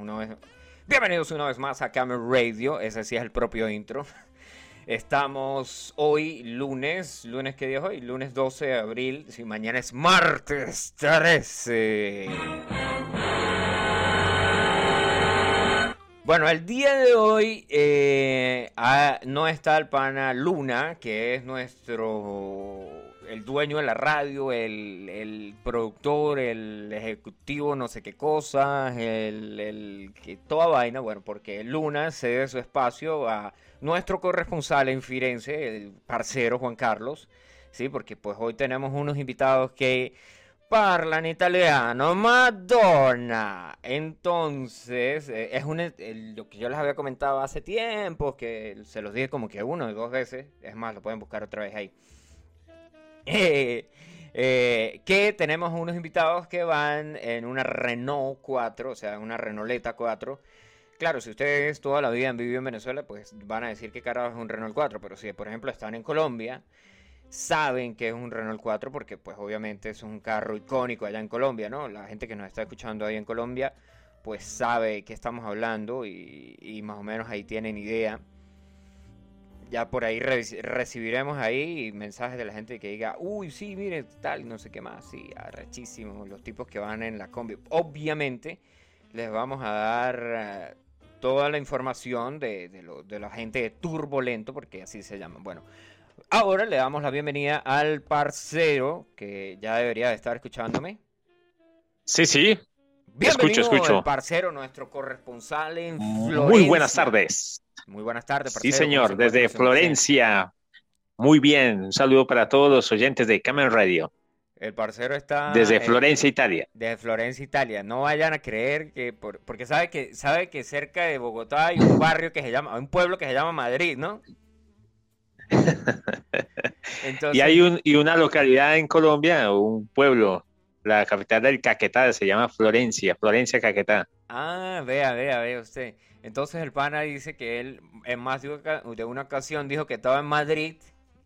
una vez... Bienvenidos una vez más a Camel Radio, ese sí es el propio intro. Estamos hoy lunes, lunes que día es hoy, lunes 12 de abril, si mañana es martes 13. Bueno, el día de hoy eh, ah, no está el pana Luna, que es nuestro el dueño de la radio, el, productor, el ejecutivo, no sé qué cosa, el, el, que toda vaina, bueno, porque Luna cede su espacio a nuestro corresponsal en Firenze, el parcero Juan Carlos, sí, porque pues hoy tenemos unos invitados que parlan italiano, Madonna. Entonces, eh, es un, lo que yo les había comentado hace tiempo, que se los dije como que uno o dos veces, es más, lo pueden buscar otra vez ahí. Eh, que tenemos unos invitados que van en una Renault 4, o sea, una Renauleta 4. Claro, si ustedes toda la vida han vivido en Venezuela, pues van a decir que carajo es un Renault 4, pero si por ejemplo están en Colombia, saben que es un Renault 4 porque pues obviamente es un carro icónico allá en Colombia, ¿no? La gente que nos está escuchando ahí en Colombia, pues sabe que estamos hablando y más o menos ahí tienen idea ya por ahí recibiremos ahí mensajes de la gente que diga, uy, sí, mire, tal, no sé qué más, sí, arrechísimo, los tipos que van en la combi. Obviamente les vamos a dar eh, toda la información de, de, la gente de Turbulento, porque así se llama. Bueno, ahora le damos la bienvenida al parcero, que ya debería de estar escuchándome. Sí, sí. Bienvenido, escucho, escucho. parcero, nuestro corresponsal en Florencia. Muy buenas tardes. Muy buenas tardes. sí, señor, desde Florencia. Muy bien, un saludo para todos los oyentes de Camel Radio. El parcero está... Desde Florencia, Italia. Desde Florencia, Italia. No vayan a creer que... porque sabe que, sabe que cerca de Bogotá hay un barrio que se llama... Un pueblo que se llama Madrid, ¿no? y hay un, y una localidad en Colombia, un pueblo, la capital del Caquetá, se llama Florencia, Florencia Caquetá. Ah, vea, vea, vea usted. Entonces el pana dice que él en más de una ocasión dijo que estaba en Madrid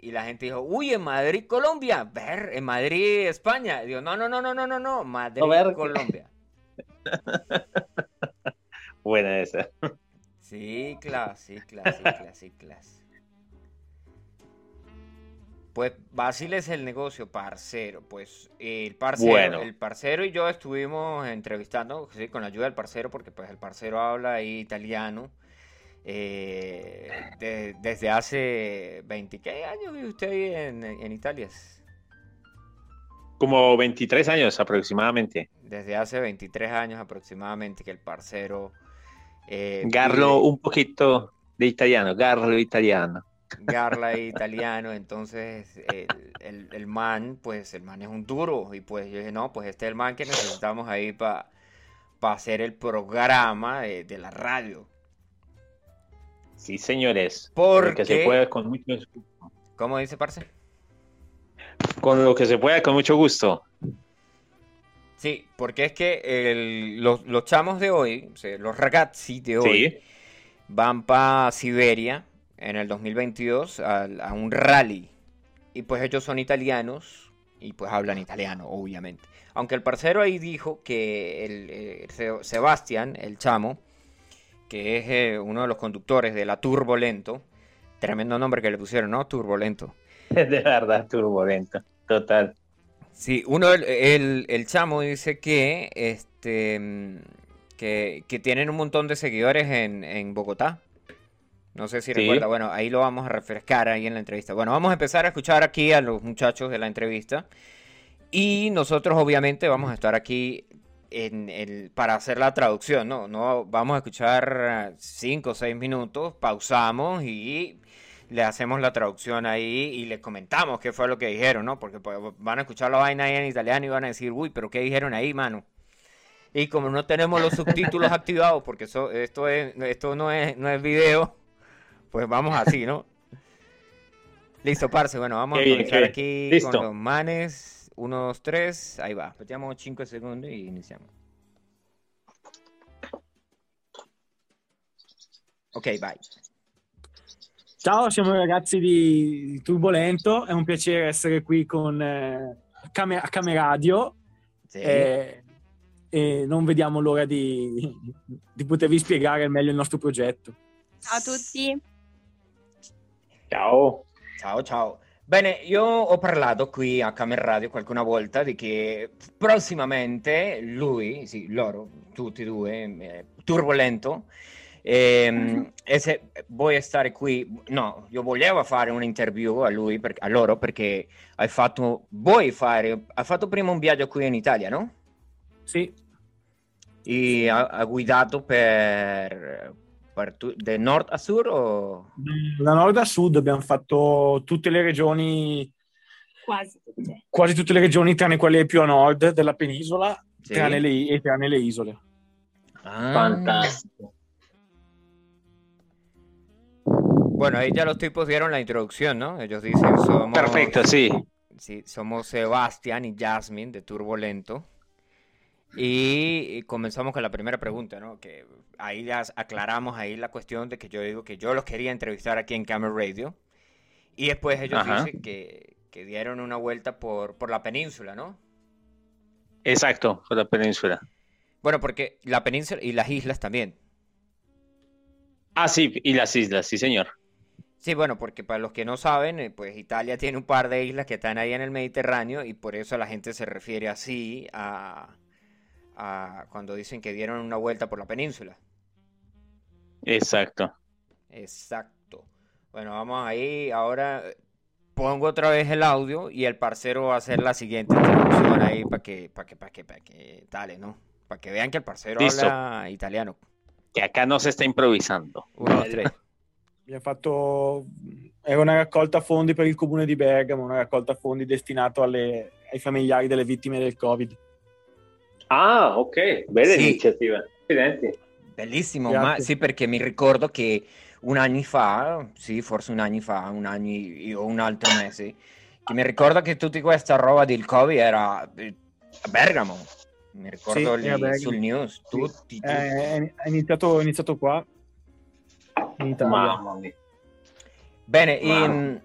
y la gente dijo, uy, en Madrid, Colombia, ver, en Madrid, España. digo, no, no, no, no, no, no, no, Madrid, Colombia. Buena esa. Sí, claro, sí, claro, sí, claro, sí, claro. Pues Basil es el negocio, parcero. Pues el parcero, el parcero y yo estuvimos entrevistando ¿sí? con la ayuda del parcero, porque pues el parcero habla ahí italiano. Eh, desde hace 20 ¿qué años vive usted ahí en, Italia? Como 23 años aproximadamente. Desde hace 23 años aproximadamente que el parcero... Eh, Garlo un poquito de italiano, Garlo italiano. Garla italiano, entonces el, el, man, pues el man es un duro y pues yo dije, no, pues este es el man que necesitamos ahí para hacer el programa de, la radio. Sí, señores. Porque se puede con mucho gusto. ¿Cómo dice, Parce? Con lo que se pueda, con mucho gusto. Sí, porque es que los, chamos de hoy, los ragazzi de hoy, van para Siberia en el 2022 a, un rally. Y pues ellos son italianos y pues hablan italiano, obviamente. Aunque el parcero ahí dijo que el, eh, Sebastián, el chamo, que es eh, uno de los conductores de la Turbolento, tremendo nombre que le pusieron, ¿no? Turbolento. De verdad, Turbolento, total. Sí, uno, el, el, chamo dice que, este, que, que, tienen un montón de seguidores en, en Bogotá, no sé si recuerda, bueno, ahí lo vamos a refrescar ahí en la entrevista. Bueno, vamos a empezar a escuchar aquí a los muchachos de la entrevista. Y nosotros obviamente vamos a estar aquí en el, para hacer la traducción, ¿no? no vamos a escuchar cinco o seis minutos, pausamos y le hacemos la traducción ahí y les comentamos qué fue lo que dijeron, ¿no? Porque pues, van a escuchar la vaina ahí en italiano y van a decir, uy, pero ¿qué dijeron ahí, mano? Y como no tenemos los subtítulos activados, porque eso, esto, es, esto no, es, no es video, pues vamos así, ¿no? Listo, parce. Bueno, vamos a comenzar aquí con los manes. Uno, dos, tres. Ahí va. Aspettiamo 5 segundos y iniciamos. Ok, vai. Ciao, siamo i ragazzi di Turbolento, è un piacere essere qui con eh, Came- a Cameradio. Sì. Eh, e non vediamo l'ora di, di potervi spiegare meglio il nostro progetto. Ciao a tutti. Ciao. Ciao, ciao. Bene, io ho parlato qui a Camer Radio qualche volta di che prossimamente lui, sì, loro, tutti e due, eh, Turbolento, ehm, e se vuoi stare qui, no, io volevo fare un'interview a lui, per, a loro, perché hai fatto, vuoi fare, hai fatto prima un viaggio qui in Italia, no? Sì. E ha, ha guidato per, da nord a sud? O... Da nord a sud abbiamo fatto tutte le regioni, quasi tutte, quasi tutte le regioni tranne quelle più a nord della penisola sì. tranne le, e tranne le isole. Ah. Fantástico. Bueno, ahí ya los tipos dieron la introducción, ¿no? Ellos dicen somos... Perfecto, sí. Sí, somos Sebastián y Jasmine de Turbolento. Y comenzamos con la primera pregunta, ¿no? Que ahí ya aclaramos ahí la cuestión de que yo digo que yo los quería entrevistar aquí en Camera Radio. Y después ellos dicen que, que, dieron una vuelta por, por la península, ¿no? Exacto, por la península. Bueno, porque la península y las islas también. Ah, sí, y las islas, sí, señor. Sí, bueno, porque para los que no saben, eh, pues Italia tiene un par de islas que están ahí en el Mediterráneo y por eso la gente se refiere así a, cuando dicen que dieron una vuelta por la península. Exacto. Exacto. Bueno, vamos ahí. Ahora pongo otra vez el audio y el parcero va a hacer la siguiente introducción ahí para que, para que, para que, para que, dale, ¿no? Para que vean que el parcero habla italiano. Que acá no se está improvisando. Uno, tres. Abbiamo fatto era una raccolta fondi per il comune di Bergamo, una raccolta fondi destinato alle, ai familiari delle vittime del Covid. Ah, ok, bella sì. iniziativa. Accidenti. Bellissimo, Grazie. ma sì, perché mi ricordo che un anno fa, sì, forse un anno fa, un anno o un altro mese, che mi ricordo che tutta questa roba del Covid era eh, a Bergamo. Mi ricordo sì, lì sul news, tutti. tutti. Eh, è, iniziato, è iniziato qua, in Italia. Mamma mia. Bene, in,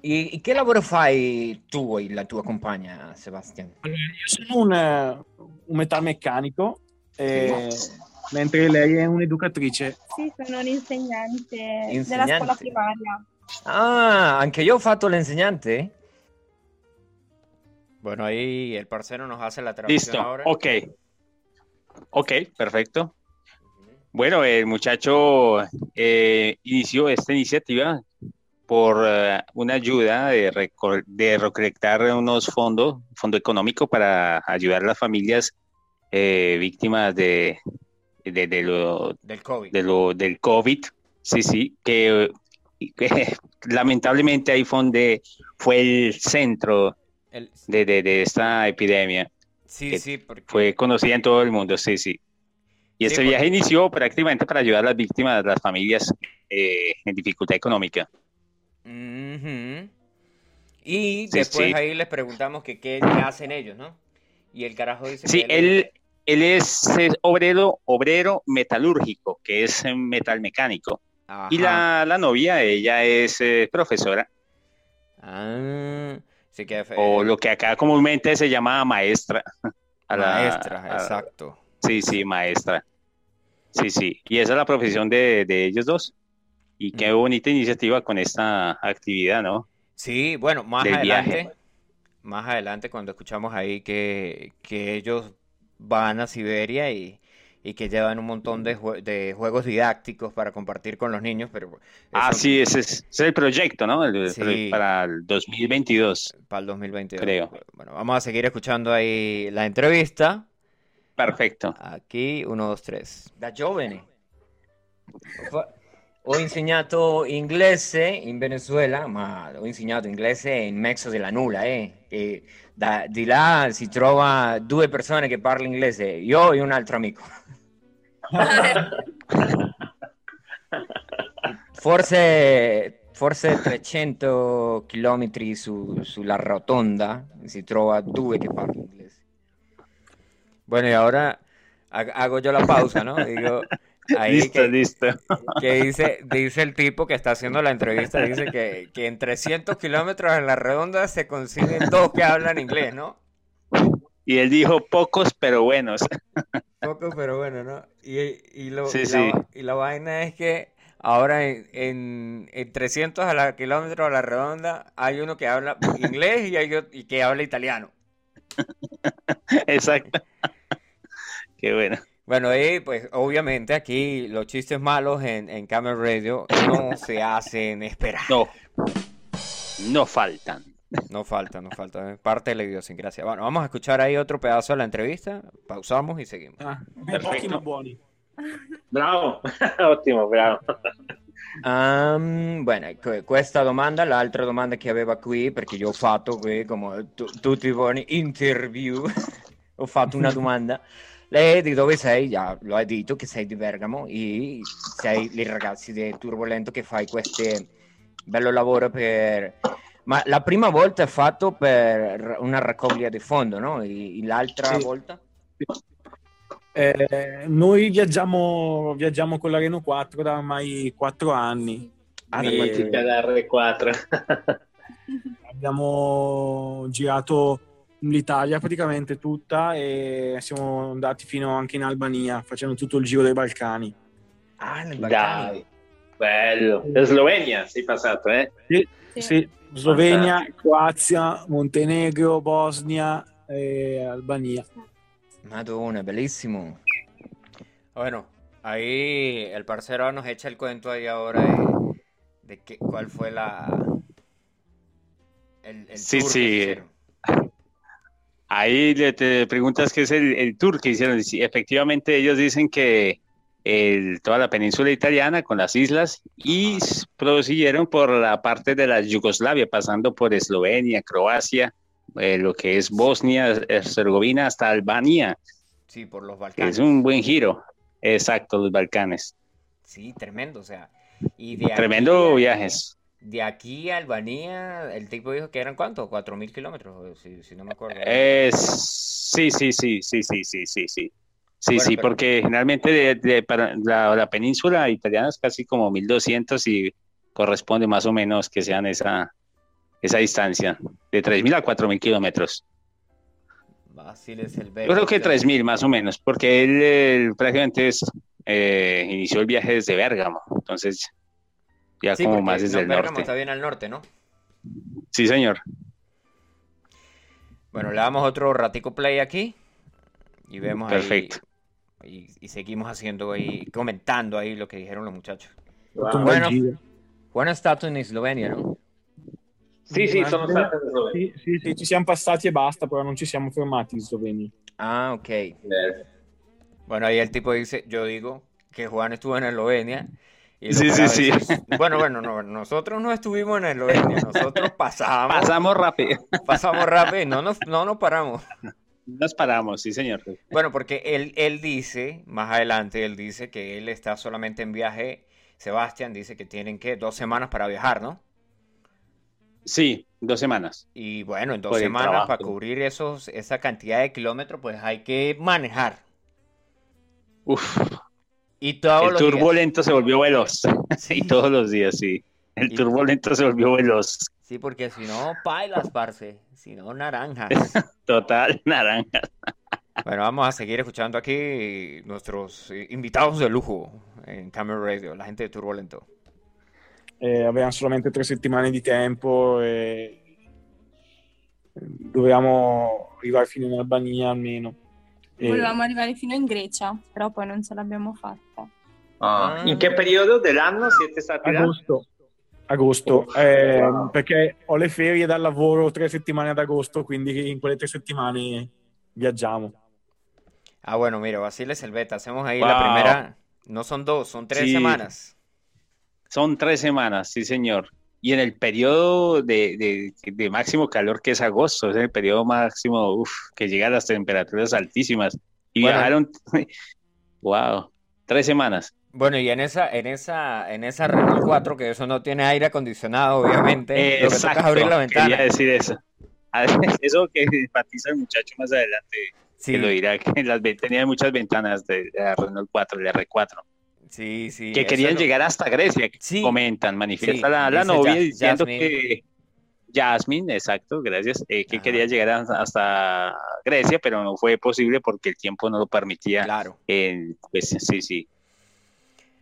e, che lavoro fai tu e la tua compagna, Sebastian? Allora, io sono un, un metalmeccanico, eh, mentre lei è un'educatrice. Sì, sono un'insegnante insegnante. della scuola primaria. Ah, anche io ho fatto l'insegnante? Bueno, ahí el parcero nos hace la traducción Listo, ahora. ok. Ok, perfecto. Bueno, el muchacho eh, inició esta iniciativa por uh, una ayuda de, de, recolectar unos fondos, fondo económico para ayudar a las familias eh, víctimas de, de, de, lo, del COVID. De lo, del COVID. Sí, sí, que, que lamentablemente ahí fue, donde fue el centro el... De, de, esta epidemia. Sí, sí, porque... Fue conocida en todo el mundo, sí, sí. Y este sí, viaje inició prácticamente para ayudar a las víctimas, a las familias eh, en dificultad económica. Uh -huh. Y sí, después sí. ahí les preguntamos que qué hacen ellos, ¿no? Y el carajo dice Sí, que él, él, él es, es, obrero, obrero metalúrgico, que es metalmecánico. Ajá. Y la, la, novia, ella es eh, profesora. Ah, sí que... O lo que acá comúnmente se llama maestra. A maestra, la, a, exacto. Sí, sí, maestra. Sí, sí. Y esa es la profesión de, de ellos dos. Y qué bonita iniciativa con esta actividad, ¿no? Sí, bueno, más Del adelante, viaje. más adelante cuando escuchamos ahí que, que ellos van a Siberia y, y que llevan un montón de, jue de, juegos didácticos para compartir con los niños, pero... Ah, sí, ese es, ese es, el proyecto, ¿no? El, sí, para el 2022. Para el 2022. Creo. Bueno, vamos a seguir escuchando ahí la entrevista. Perfecto. Aquí, uno, dos, tres. Da giovane. Ho insegnato inglese in Venezuela, ma ho insegnato inglese in mezzo della nulla, eh. E da, di là si trova due persone che parlano inglese, io e un altro amico. forse, forse 300 km su, sulla rotonda si trova due che parlano inglese. Bueno, y ahora hago yo la pausa, ¿no? Digo, Ahí listo, que, listo. Que dice, dice el tipo que está haciendo la entrevista, dice que, que en 300 kilómetros en la redonda se consiguen dos que hablan inglés, ¿no? Y él dijo pocos pero buenos. Pocos pero buenos, ¿no? Y, y, lo, La, y la vaina es que ahora en, en, 300 a la kilómetro a la redonda hay uno que habla inglés y hay otro y que habla italiano. Exacto. Qué bueno. Bueno, y pues obviamente aquí los chistes malos en, en Camel Radio no se hacen esperar. No, no faltan. No falta, no falta. parte de la idiosincrasia. Bueno, vamos a escuchar ahí otro pedazo de la entrevista. Pausamos y seguimos. Ah, bravo, ottimo, bravo. Um, bueno, questa domanda, l'altra domanda che aveva qui, perché gli ho fatto qui, come t- tutti i buoni interview, ho fatto una domanda. Lei di dove sei? Già lo hai detto che sei di Bergamo e sei i ragazzi di Turbolento che fai questo bello lavoro per... Ma la prima volta è fatto per una raccoglia di fondo, no? E l'altra sì. volta? Eh, noi viaggiamo, viaggiamo con la Renault 4 da ormai 4 anni. Ah, e... da R4. abbiamo girato l'Italia praticamente tutta e siamo andati fino anche in Albania facendo tutto il giro dei Balcani. Ah, nel Balcani. Dai, bello. In Slovenia sei passato, eh? Sì, sì. sì. Slovenia, Croazia, Montenegro, Bosnia e Albania. Madonna, bellísimo. Bueno, ahí el parcero nos echa el cuento ahí ahora de, de que, cuál fue la... El, el sí, tour sí. Ahí le te preguntas qué es el, tour que hicieron. efectivamente, ellos dicen que toda la península italiana con las islas y prosiguieron por la parte de la Yugoslavia, pasando por Eslovenia, Croacia, eh, lo que es Bosnia, Herzegovina hasta Albania. Sí, por los Balcanes. Es un buen giro. Exacto, los Balcanes. Sí, tremendo, o sea. Y tremendo viajes de aquí a Albania, el tipo dijo que eran cuánto, cuatro mil kilómetros, si, no me acuerdo. sí, sí, sí, sí, sí, sí, sí, sí. Sí, sí, porque generalmente de, para la, península italiana es casi como 1200 y corresponde más o menos que sean esa, esa distancia, de 3000 a 4000 kilómetros. Es Yo creo que 3000 más o menos, porque él, prácticamente eh, inició el viaje desde Bérgamo, entonces ya como más desde el norte. está bien al norte, ¿no? Sí, señor. Bueno, le damos otro ratico play aquí y vemos Perfecto. y, seguimos haciendo ahí, comentando ahí lo que dijeron los muchachos. Bueno, Juan stato en Eslovenia, ¿no? Sì, sì, sono stato in Slovenia. Sì, sì, sì, ci siamo passati e basta, però non ci siamo fermati in Slovenia. Ah, ok. Eh. Bueno, ahí el tipo dice, yo digo que Juan estuvo en Eslovenia sí, sí, sí. Bueno, bueno, no, nosotros no estuvimos en Eslovenia, nosotros pasamos. Pasamos rápido. Pasamos rápido, no nos, no nos paramos. Nos paramos, sí, señor. Bueno, porque él, él dice, más adelante, él dice que él está solamente en viaje. Sebastián dice que tienen que dos semanas para viajar, ¿no? Sí, dos semanas. Y bueno, en dos semanas para cubrir esos, esa cantidad de kilómetros, pues hay que manejar. Uf, y el turbulento se volvió veloz. Sí. todos los días, sí. El turbulento se volvió veloz. Sí, porque si no, pailas, parce. Si no, naranjas. Total, naranjas. Bueno, vamos a seguir escuchando aquí nuestros invitados de lujo en Camera Radio, la gente de Turbulento. Eh, avevamo solamente tre settimane di tempo e dovevamo arrivare fino in Albania almeno. Volevamo arrivare fino in Grecia, però poi non ce l'abbiamo fatta. Ah. In che periodo dell'anno siete stati Agosto. Là? Agosto, eh, wow. perché ho le ferie dal lavoro tre settimane ad agosto, quindi in quelle tre settimane viaggiamo. Ah, bueno, mira, Basile Selveta, hacemos ahí wow. la primera, no son dos, son tres sí. semanas. Son tres semanas, sí, señor y en el periodo de, de, máximo calor que es agosto, es el periodo máximo uf, que llega a las temperaturas altísimas. Y viajaron, wow, tres semanas. Bueno, y en esa, en esa, en esa Renault 4, que eso no tiene aire acondicionado, obviamente, exacto, abrir la ventana. Quería decir eso. Eso que enfatiza el muchacho más adelante, sí. que lo dirá, que las, tenía muchas ventanas de, la Renault 4, de R4. Sí, sí. Que querían llegar hasta Grecia, comentan, manifiesta la, novia diciendo que, Jasmine, exacto, gracias, eh, que quería llegar hasta Grecia, pero no fue posible porque el tiempo no lo permitía. Claro. pues sí, sí.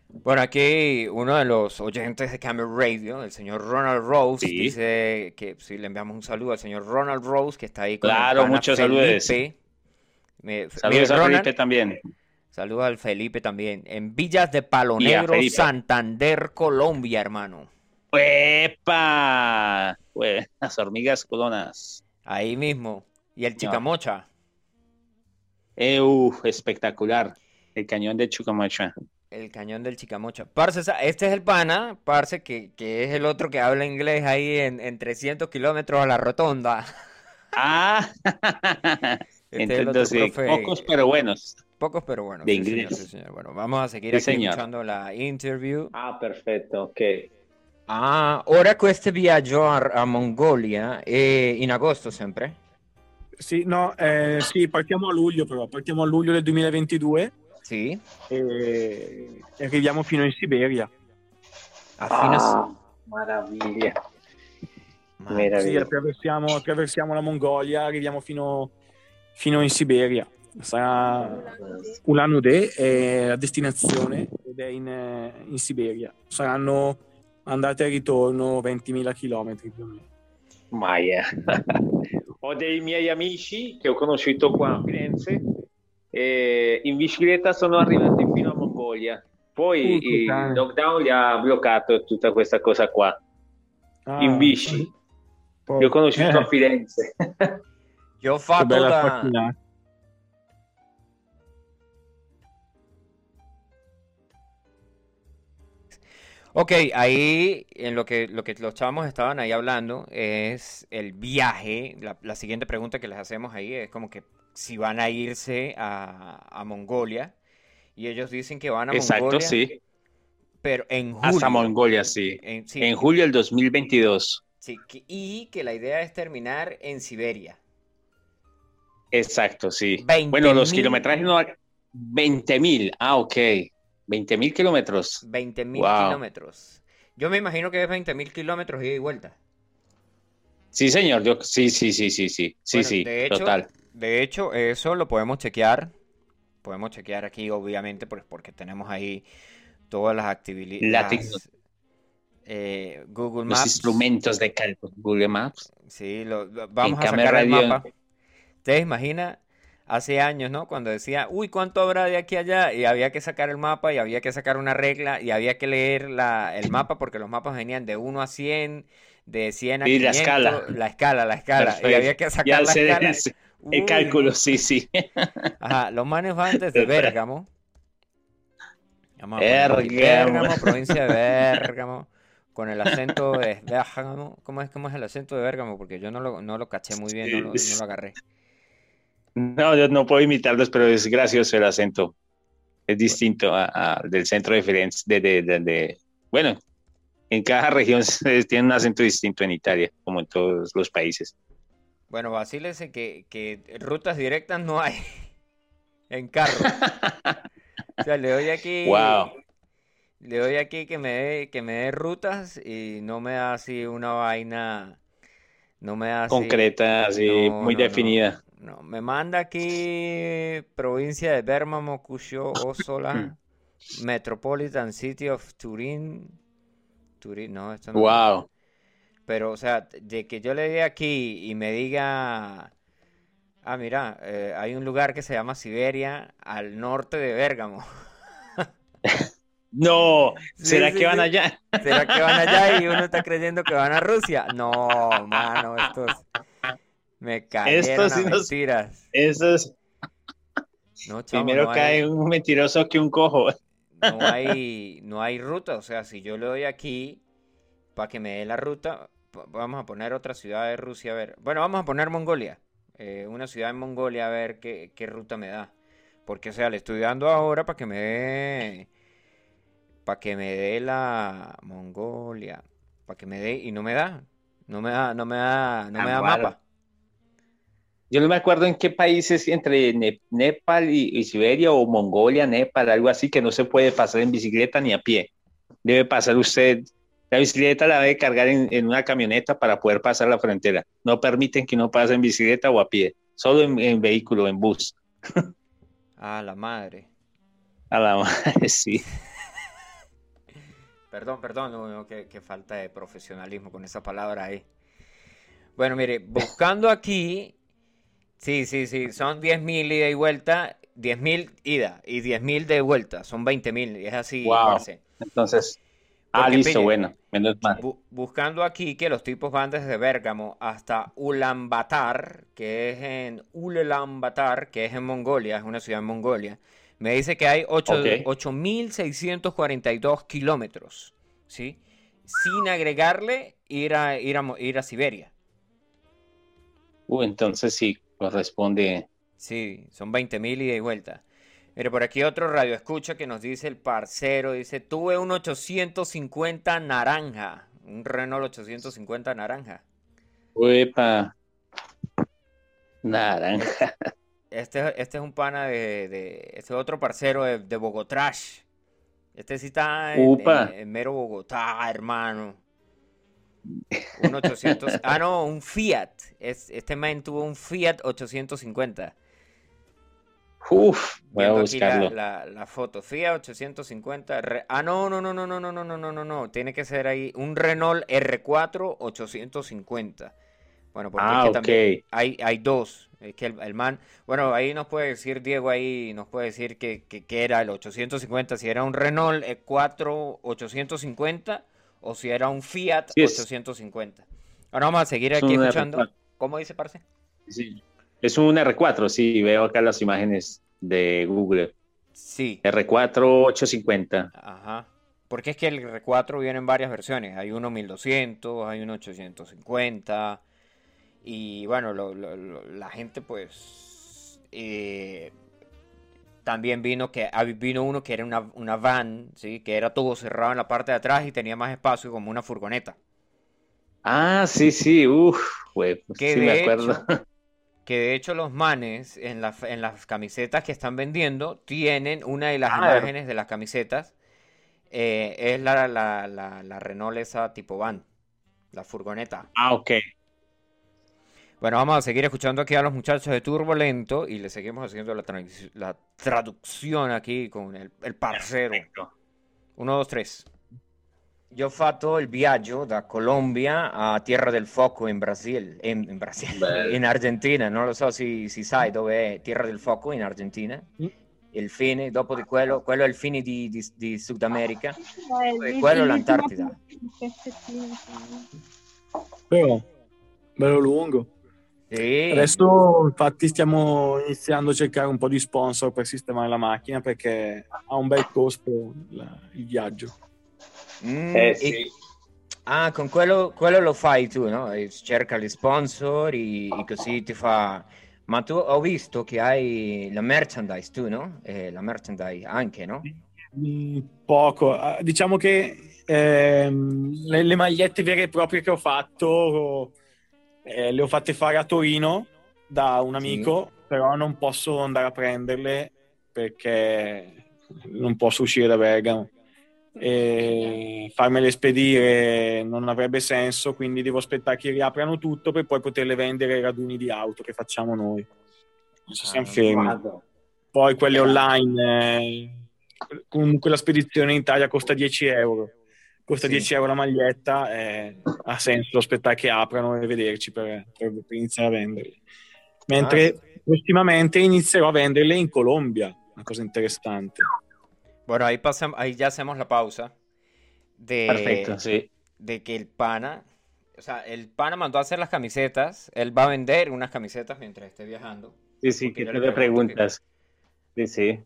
Bueno, aquí uno de los oyentes de Camel Radio, el señor Ronald Rose, dice que sí, le enviamos un saludo al señor Ronald Rose, que está ahí con Claro, muchos saludos. saludos a Felipe también. Saludos al Felipe también. En Villas de Palo Negro, Santander, Colombia, hermano. ¡Epa! las hormigas colonas. Ahí mismo. ¿Y el Chicamocha? Eh, espectacular. El cañón de Chicamocha. El cañón del Chicamocha. Parce, este es el pana, Parce, que, que es el otro que habla inglés ahí en, en 300 kilómetros a la rotonda. Ah, este pocos pero buenos. Pocos pero buenos. De inglés. Bueno, vamos a seguir escuchando la interview. Ah, perfetto, ok. Ah, ora questo viaggio a, a Mongolia è in agosto sempre? Sì, no, eh, sì, partiamo a luglio però, partiamo a luglio del 2022 sì. E, e arriviamo fino in Siberia. A fine... ah, meraviglia. meraviglia. Sì, attraversiamo, attraversiamo, la Mongolia, arriviamo fino, fino in Siberia. Sarà Ulan Ude è la destinazione ed è in, in Siberia. Saranno andate e ritorno 20.000 km più o meno. Maia. Ho dei miei amici che ho conosciuto qua a Firenze e in bicicletta sono arrivati fino a Mongolia. Poi uh, il lockdown gli ha bloccato tutta questa cosa qua. Ah, in bici. Poi... Li ho conosciuto eh. a Firenze. Io ho fatto da... Ok, ahí en lo que, lo que los chavos estaban ahí hablando es el viaje. La, la, siguiente pregunta que les hacemos ahí es como que si van a irse a, Mongolia. Y ellos dicen que van a Exacto, Mongolia. Exacto, sí. Pero en julio. Hasta Mongolia, sí. En, sí, en julio del 2022. Sí, y que la idea es terminar en Siberia. Exacto, sí. Bueno, los kilometrajes no... 20 mil, ah, ok. 20 mil kilómetros. 20 mil kilómetros. Yo me imagino que es 20 mil kilómetros ida y vuelta. Sí, señor. Yo, sí, sí, sí, sí, sí. Sí, sí, total. De hecho, eso lo podemos chequear. Podemos chequear aquí, obviamente, pues, porque tenemos ahí todas las actividades. Eh, Google Maps. Los instrumentos de cálculo. Google Maps. Sí, lo, vamos a sacar el mapa. ¿Te imaginas? Hace años, ¿no? Cuando decía, uy, ¿cuánto habrá de aquí a allá? Y había que sacar el mapa y había que sacar una regla y había que leer la, el mapa porque los mapas venían de 1 a 100, de 100 a y 500. la escala. La escala, la escala. Y había que sacar la escala. El cálculo, sí, sí. Ajá, los manes van desde Bérgamo. Bérgamo. provincia de Bérgamo. Con el acento de Bérgamo. ¿Cómo es, ¿Cómo es el acento de Bérgamo? Porque yo no lo, no lo caché muy bien, no lo, no lo agarré. No, yo no puedo imitarlos, pero es gracioso el acento. Es distinto al del centro de Firenze. De, de, de, bueno, en cada región tiene un acento distinto en Italia, como en todos los países. Bueno, vacílese que, que rutas directas no hay en carro. o sea, le doy aquí. Wow. Le doy aquí que me dé, que me dé rutas y no me da así una vaina. No me da así, concreta, así muy definida. No, me manda aquí provincia de Bermamo, Cusio, Osola, Metropolitan City of Turín. Turín, no, esto no. Wow. Pero, o sea, de que yo le dé aquí y me diga, ah, mira, eh, hay un lugar que se llama Siberia al norte de Bérgamo. No, ¿será que van allá? ¿Será que van allá y uno está creyendo que van a Rusia? No, mano, estos me cayeron a mentiras. Esos... No, Primero cae un mentiroso que un cojo. No hay, no hay ruta, o sea, si yo le doy aquí para que me dé la ruta, vamos a poner otra ciudad de Rusia, a ver. Bueno, vamos a poner Mongolia. Eh, una ciudad en Mongolia, a ver qué, ruta me da. Porque, o sea, le estoy dando ahora para que me dé. Para que me dé la Mongolia. Para que me dé. Y no me da. No me da, no me da, no me da mapa. Yo no me acuerdo en qué países entre Nepal y, Siberia o Mongolia, Nepal, algo así, que no se puede pasar en bicicleta ni a pie. Debe pasar usted La bicicleta la debe cargar en, una camioneta para poder pasar la frontera. No permiten que uno pase en bicicleta o a pie, solo en, vehículo, en bus. A la madre. A la madre, sí. Perdón, perdón, no, que, falta de profesionalismo con esa palabra ahí. Bueno, mire, buscando aquí, sí, sí, sí, son 10.000 ida y vuelta, 10.000 ida y 10.000 de vuelta, son 20.000, es así. Wow. Entonces, ah, listo, bueno, menos mal. buscando aquí que los tipos van desde Bérgamo hasta Ulaanbaatar, que es en Ulaanbaatar, que es en Mongolia, es una ciudad en Mongolia. Me dice que hay 8.642 kilómetros, ¿sí? Sin agregarle ir a, ir a, ir a Siberia. Uh, entonces sí, corresponde. Sí, son 20.000 ida y vuelta. Mire, por aquí otro radio escucha que nos dice el parcero, dice, tuve un 850 naranja, un Renault 850 naranja. Uepa, naranja. Este, este es un pana de, de este otro parcero de, de Bogotá. Este sí está en, mero Bogotá, hermano. Un 800. ah, no, un Fiat. este man tuvo un Fiat 850. Uf, voy a buscarlo. La, la, foto. Fiat 850. ah, no, no, no, no, no, no, no, no, no, no. Tiene que ser ahí un Renault R4 850. Bueno, porque ah, también hay, hay dos. Es que el, man, bueno, ahí nos puede decir Diego, ahí nos puede decir que, que, era el 850, si era un Renault E4 850 o si era un Fiat 850. Ahora vamos a seguir aquí escuchando. ¿Cómo dice, Parce? Sí, es un R4, sí, veo acá las imágenes de Google. Sí. R4 850. Ajá. Porque es que el R4 viene en varias versiones. Hay uno 1200, hay uno 850 y bueno, la gente pues... Eh, también vino que vino uno que era una, van, ¿sí? que era todo cerrado en la parte de atrás y tenía más espacio como una furgoneta. Ah, sí, sí, uff, pues, sí me acuerdo. que de hecho los manes en, en las camisetas que están vendiendo tienen una de las ah, imágenes de las camisetas, eh, es la, la, la, la Renault esa tipo van, la furgoneta. Ah, ok. Bueno, vamos a seguir escuchando aquí a los muchachos de Turbulento y le seguimos haciendo la, la traducción aquí con el, el parcero. Uno, dos, tres. Ho fatto il viaggio da Colombia a Tierra del Fuoco in Brasile, in, in, Brasile, in Argentina, non lo so se si sai dove è Tierra del Fuoco in Argentina. Mm. Il fine, dopo di quello, quello è il fine di, di, di Sud America, e quello è l'Antartida. Però, bello lungo. Sì. Adesso infatti stiamo iniziando a cercare un po' di sponsor per sistemare la macchina perché ha un bel costo la, il viaggio. Mm, eh, sì. e... Ah, con quello, quello, lo fai tu, no? Cerca gli sponsor e, e, così ti fa... Ma tu ho visto che hai la merchandise tu, no? Eh, la merchandise anche, no? Mm, poco. Ah, diciamo che ehm, le, le magliette vere e proprie che ho fatto eh, le ho fatte fare a Torino da un amico, sì. però non posso andare a prenderle perché non posso uscire da Bergamo. E farmele spedire non avrebbe senso, quindi devo aspettare che riaprano tutto per poi poterle vendere ai raduni di auto che facciamo noi. Adesso ah, siamo fermi. Guarda. Poi quelle online, eh, comunque la spedizione in Italia costa 10 euro costa sì. 10 euro la maglietta, eh, ha senso aspettare che aprano e vederci per, per, per iniziare a venderle. Mentre ah. prossimamente inizierò a venderle in Colombia, una cosa interessante. Bueno, ahí, pasamos, ahí ya hacemos la pausa de, Perfecto, sí. de que el pana, o sea, el pana mandó a hacer las camisetas, él va a vender unas camisetas mientras esté viajando. Sí, sí, que te preguntas. Sí, sí.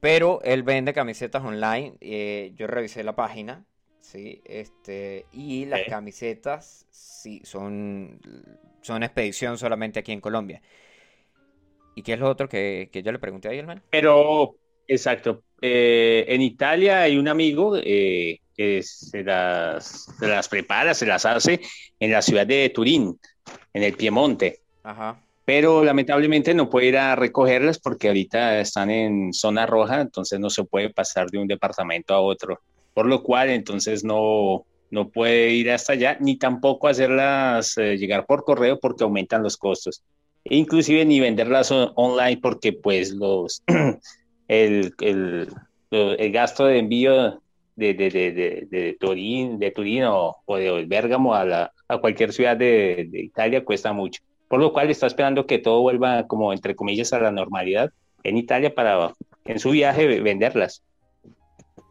Pero él vende camisetas online, eh, yo revisé la página Sí, este, y las camisetas, sí, son, son expedición solamente aquí en Colombia. ¿Y qué es lo otro que, yo le pregunté a hermano? Pero, exacto, eh, en Italia hay un amigo eh, que se las, se las prepara, se las hace en la ciudad de Turín, en el Piemonte. Ajá pero lamentablemente no puede ir a recogerlas porque ahorita están en zona roja, entonces no se puede pasar de un departamento a otro por lo cual entonces no, no puede ir hasta allá, ni tampoco hacerlas eh, llegar por correo porque aumentan los costos. E inclusive ni venderlas online porque pues los el, el, el gasto de envío de, de, de, de, Turín, de Turín o, de Bérgamo a, la, a cualquier ciudad de, Italia cuesta mucho. Por lo cual está esperando que todo vuelva como entre comillas a la normalidad en Italia para en su viaje venderlas.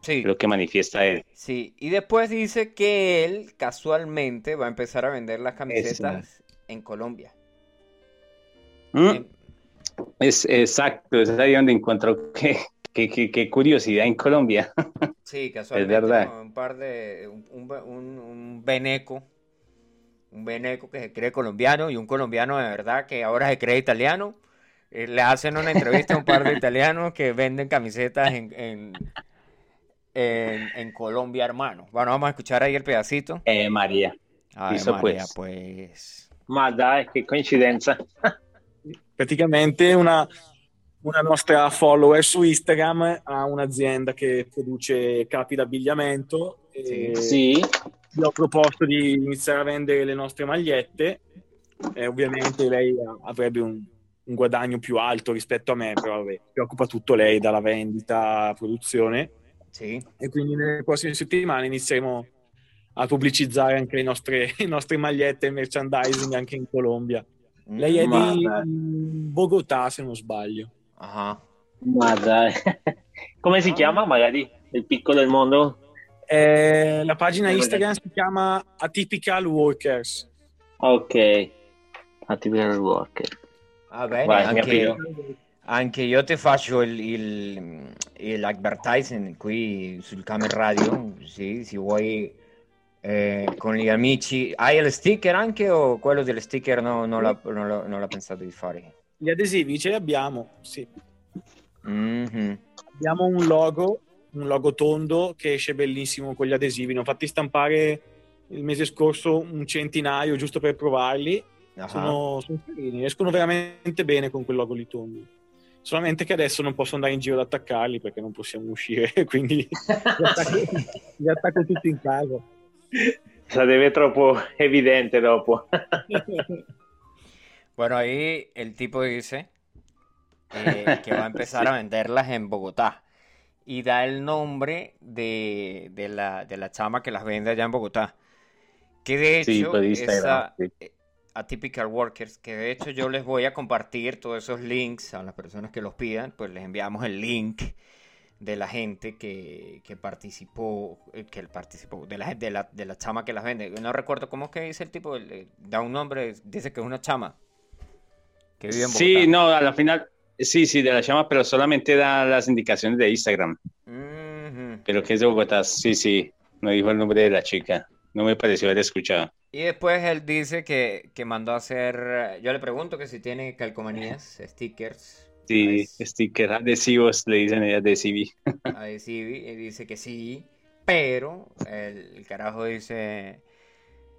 Sí. Lo que manifiesta él. Sí, y después dice que él casualmente va a empezar a vender las camisetas en Colombia. ¿Mm? Es exacto, es ahí donde encontró que, qué curiosidad en Colombia. Sí, casualmente. Es verdad. Un par de. Un, un, un, veneco. Un veneco que se cree colombiano y un colombiano de verdad que ahora se cree italiano. Eh, le hacen una entrevista a un par de italianos que venden camisetas en, en, en, Colombia, hermano. Bueno, vamos a escuchar ahí el pedacito. Eh, María. Ay, María, pues. pues. Ma dai, che coincidenza. Praticamente una, una nostra follower su Instagram ha un'azienda che produce capi d'abbigliamento. E sì. Gli ho proposto di iniziare a vendere le nostre magliette. E ovviamente lei avrebbe un, un guadagno più alto rispetto a me, però vabbè, si occupa tutto lei dalla vendita, produzione. Sì. E quindi nelle prossime settimane inizieremo a pubblicizzare anche le nostre, le nostre magliette e merchandising anche in Colombia. Lei è Ma di Bogotà, se non sbaglio. Ah. Ma dai. Come si chiama magari il picco del mondo? Eh, la pagina Instagram si chiama Atypical Workers. Ok, Atypical Workers. Va bene, Vai, anche, anche, io ti faccio il, il, il, advertising qui sul Camera Radio, sì, se vuoi eh, con gli amici. Hai il sticker anche o quello delle sticker no, non, l'ha, non, l'ha, non l'ha pensato di fare? Gli adesivi ce li abbiamo, sì. Mm-hmm. Abbiamo un logo, un logo tondo che esce bellissimo con gli adesivi. Ne ho fatti stampare il mese scorso un centinaio giusto per provarli. Uh-huh. Sono, sono carini, escono veramente bene con quel logo lì tondo. Solamente che adesso non posso andare in giro ad attaccarli perché non possiamo uscire, quindi li, attacco, li attacco tutti in casa. Sarebbe troppo evidente dopo. Bueno, ahí el tipo dice eh, que va a empezar a venderlas en Bogotá y da el nombre de, la, de, la, chama que las vende allá en Bogotá. Que de hecho, esa, eh, Atypical Workers, que de hecho yo les voy a compartir todos esos links a las personas que los pidan, pues les enviamos el link de la gente que, que participó, eh, que participó, de la, de, la, de la chama que las vende. No recuerdo cómo es que dice el tipo, da un nombre, dice que es una chama Sí, no, a la final, sí, sí, de la llama, pero solamente da las indicaciones de Instagram. Pero que es de Bogotá, sí, sí, no dijo el nombre de la chica. No me pareció haber escuchado. Y después él dice que, que mandó a hacer, yo le pregunto que si tiene calcomanías, stickers. Sí, stickers adhesivos, le dicen adhesivi. Adhesivi, y dice que sí, pero el, carajo dice,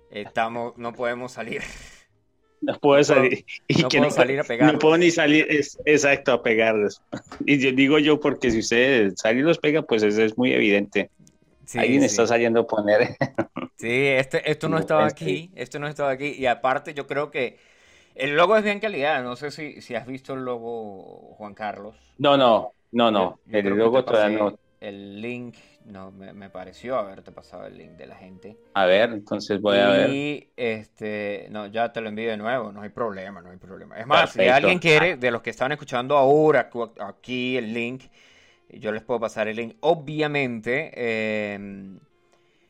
estamos, no podemos salir. No puedo salir. No, puedo salir a pegar. No puedo ni salir, exacto, a pegarlos. Y yo digo yo, porque si usted sale y los pega, pues eso es muy evidente. Alguien está saliendo a poner. sí, este, esto no estaba aquí, esto no estaba aquí. Y aparte, yo creo que el logo es bien calidad. No sé si, si has visto el logo, Juan Carlos. No, no, no, no. el logo todavía no. El link no, me, pareció haberte pasado el link de la gente. A ver, entonces voy a ver. Y este, no, ya te lo envío de nuevo, no hay problema, no hay problema. Es más, si alguien quiere, de los que están escuchando ahora aquí el link, yo les puedo pasar el link. Obviamente, em,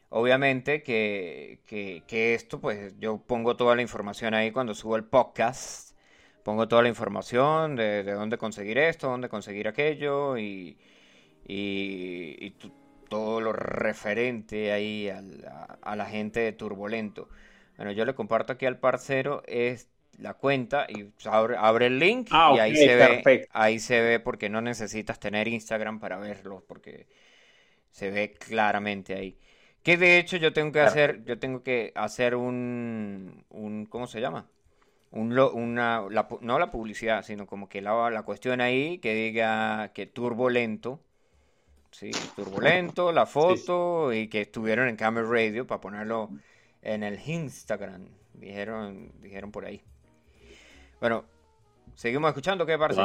obviamente que, que, esto, pues yo pongo toda la información ahí cuando subo el podcast. Pongo toda la información de, de dónde conseguir esto, dónde conseguir aquello y, y, todo lo referente ahí a, la gente de Turbulento. Bueno, yo le comparto aquí al parcero es la cuenta y abre, el link ah, y ahí se ve ahí se ve porque no necesitas tener Instagram para verlo porque se ve claramente ahí. Que de hecho yo tengo que hacer yo tengo que hacer un, un cómo se llama un, una no la publicidad sino como que la, la cuestión ahí que diga que turbulento Sí, turbulento, la foto y que estuvieron en Camera Radio para ponerlo en el Instagram. Dijeron, dijeron por ahí. Bueno, seguimos escuchando, ¿qué parece?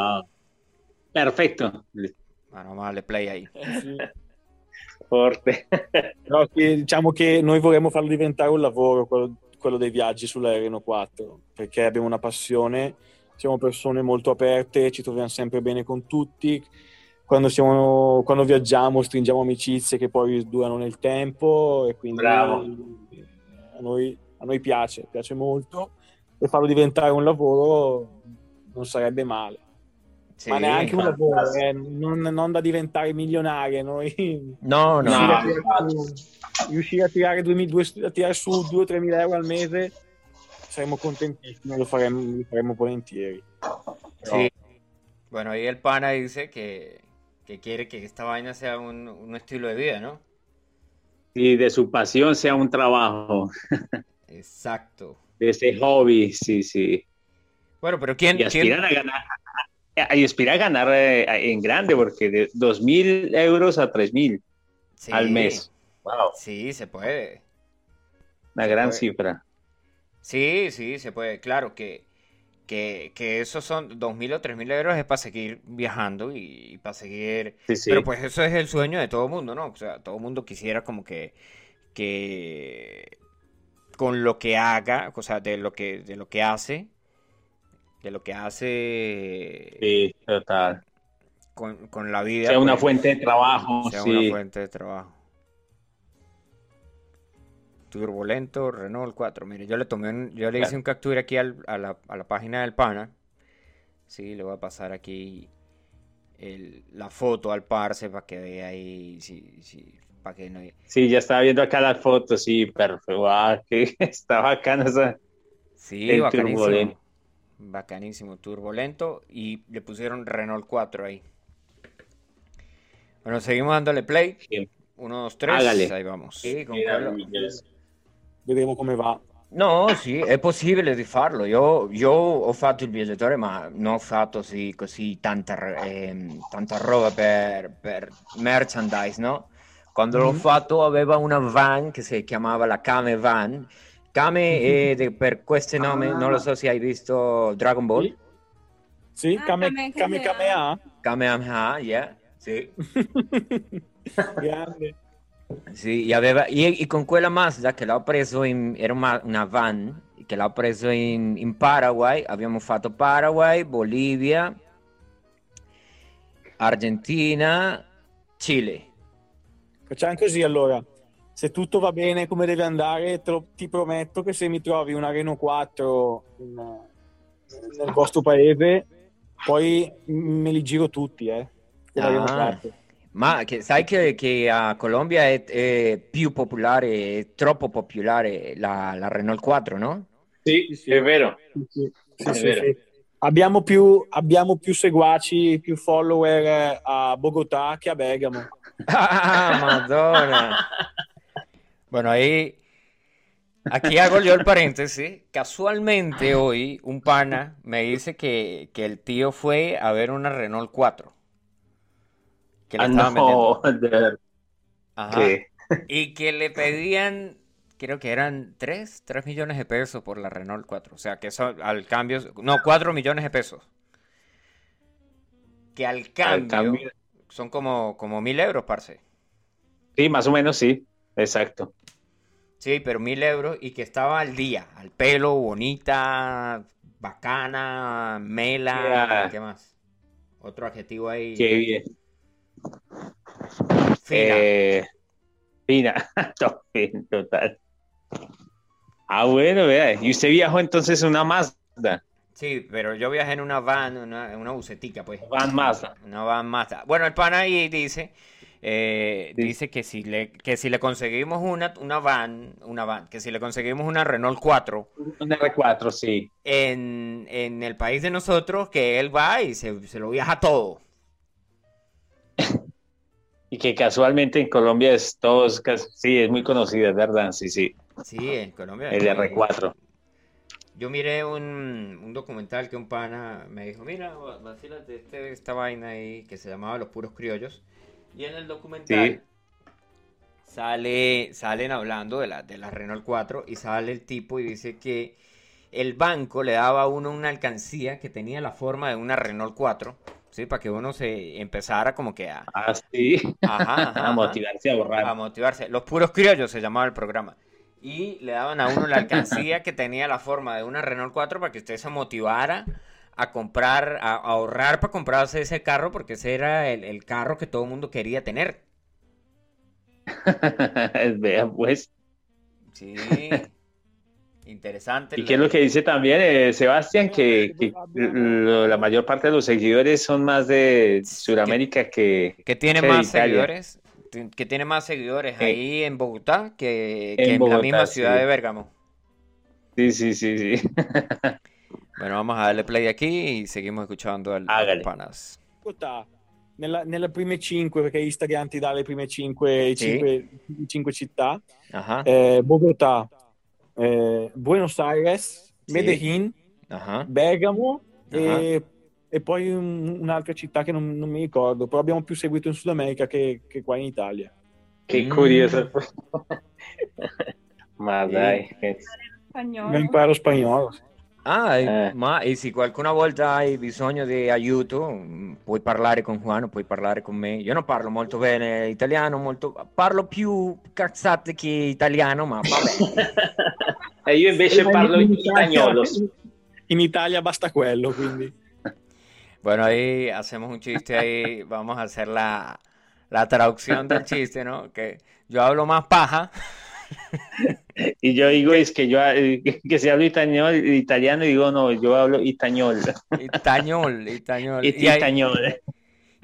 Perfecto. Bueno, vamos a darle play ahí. Forte. No, diciamo che noi vorremmo farlo diventare un lavoro, quello, quello dei viaggi sull'aereo 4, perché abbiamo una passione, siamo persone molto aperte, ci troviamo sempre bene con tutti. Quando, siamo, quando viaggiamo stringiamo amicizie che poi durano nel tempo e quindi Bravo. a noi, a noi piace, piace molto e farlo diventare un lavoro non sarebbe male. Sì, ma neanche un lavoro, eh, non, non, da diventare milionarie. Noi no, no. Riuscire a tirare, due, due, a tirare su 2-3 mila euro al mese saremmo contentissimi, lo faremmo, lo faremmo volentieri. Però... Sí. Bueno, ahí el pana dice que, que quiere que esta vaina sea un, un, estilo de vida, ¿no? Y de su pasión sea un trabajo. Exacto. De ese hobby, sí, sí. Bueno, pero ¿quién? Y aspiran ¿quién? a ganar, y aspira a ganar eh, en grande, porque de 2.000 euros a 3.000 sí. al mes. Wow. Sí, se puede. Una se gran puede. cifra. Sí, sí, se puede. Claro que, que, que esos son 2.000 o 3.000 euros es para seguir viajando y, y para seguir... Sí, sí. Pero pues eso es el sueño de todo mundo, ¿no? O sea, todo mundo quisiera como que... que con lo que haga, o sea, de lo que, de lo que hace, de lo que hace sí, total. Con, con, la vida. Sea una pues, fuente de trabajo. Sea sí. una fuente de trabajo. Turbulento Renault 4. Mire, yo le tomé un, yo le hice un captura aquí al, a, la, a, la, página del pana. Sí, le voy a pasar aquí el, la foto al parce para que vea ahí. Sí, sí, para que no... sí, ya estaba viendo acá las fotos. Sí, perfecto. Wow, que está bacana esa. Sí, bacanísimo. Turbulento. Bacanísimo, turbulento. Y le pusieron Renault 4 ahí. Bueno, seguimos dándole play. Sí. Uno, dos, tres. Hágale. Ahí vamos. Sì, con come va. No, sì, è possibile di farlo. Io, io, ho fatto il viaggiatore, ma non ho fatto sì, così tanta, eh, tanta roba per, per, merchandise, no? Quando l'ho fatto aveva una van che si chiamava la Kame Van. Kame è de, per questo nome, ah. non lo so se hai visto Dragon Ball. Sì, sì ah, Kame, Kame, Kame Kamea. Kamehameha, yeah, sì. Grande. Sì, e, aveva, e, e, con quella Mazda che l'ho preso in, era una, una van che l'ho preso in, in, Paraguay, abbiamo fatto Paraguay, Bolivia, Argentina, Cile. Facciamo così allora, se tutto va bene come deve andare, lo, ti prometto che se mi trovi una Renault 4 in, nel vostro paese, poi me li giro tutti, eh. Ah. Ma che, sai che, che, a Colombia è, è, più popolare, è troppo popolare la, la Renault 4, no? Sì, sì, è vero. Sì, sì, è vero. Abbiamo, più, abbiamo più seguaci, più follower a Bogotà che a Bergamo. Ah, madonna. bueno, ahí, aquí hago yo el paréntesis. Casualmente hoy un pana me dice que, que el tío fue a ver una Renault 4. Que le ah, no, ¿Qué? Y que le pedían, creo que eran 3, 3 millones de pesos por la Renault 4. O sea, que eso al cambio, no, 4 millones de pesos. Que al cambio, al cambio... son como, como mil euros, parce. Sí, más o menos, sí, exacto. Sí, pero mil euros y que estaba al día, al pelo, bonita, bacana, mela, yeah. ¿qué más? Otro adjetivo ahí. Qué bien. Fina. Eh, fina, total. Ah, bueno, vea. ¿Y usted viajó entonces en una Mazda? Sí, pero yo viajé en una van, una, una bucetica, pues. Van Mazda. Una van Mazda. Bueno, el pana ahí dice, eh, sí. dice que si le, que si le conseguimos una, una van, una van, que si le conseguimos una Renault 4. Una R4, sí. En, en el país de nosotros, que él va y se, se lo viaja todo. Y que casualmente en Colombia es todos, sí, es muy conocida, es verdad, sí, sí. Sí, en Colombia. El R4. Yo miré un, un, documental que un pana me dijo, mira, vacílate este, esta vaina ahí que se llamaba Los Puros Criollos. Y en el documental sale, salen hablando de la, de la Renault 4 y sale el tipo y dice que el banco le daba a uno una alcancía que tenía la forma de una Renault 4, ¿sí? Para que uno se empezara como que a... Ah, sí. a motivarse a borrar. A motivarse. Los puros criollos se llamaba el programa. Y le daban a uno la alcancía que tenía la forma de una Renault 4 para que usted se motivara a comprar, a, ahorrar para comprarse ese carro porque ese era el, carro que todo el mundo quería tener. Vea, pues. Sí. Interesante. ¿Y qué es lo que dice también eh, Sebastián? Que, la mayor parte de los seguidores son más de Sudamérica que... Que tiene más seguidores. Que tiene más seguidores ahí en Bogotá que en, la misma ciudad de Bérgamo. Sí, sí, sí, sí. bueno, vamos a darle play aquí y seguimos escuchando al, Panas. Nella, nelle prime 5, perché Instagram ti dà le prime 5, sì. 5, 5 città, uh-huh. eh, Bogotà, eh, Buenos Aires, sì. Medellin, uh-huh. Bergamo uh-huh. E, e, poi un, un'altra città che non, non, mi ricordo, però abbiamo più seguito in Sud America che, che qua in Italia. Che mm. curioso. Ma dai. Spagnolo. imparo spagnolo. Ah, eh. ma e se qualcuna volta hai bisogno di aiuto, puoi parlare con Juan, puoi parlare con me. Io non parlo molto bene italiano, molto... parlo più cazzate che italiano, ma vabbè. e io invece parlo in spagnolo. In Italia basta quello, quindi. Bueno, ahí hacemos un chiste, ahí vamos a hacer la, la traducción del chiste, ¿no? Que yo hablo más paja. y yo digo, es que yo eh, que si hablo italiano, italiano, digo, no, yo hablo itañol. Itañol, itañol. Y, ahí,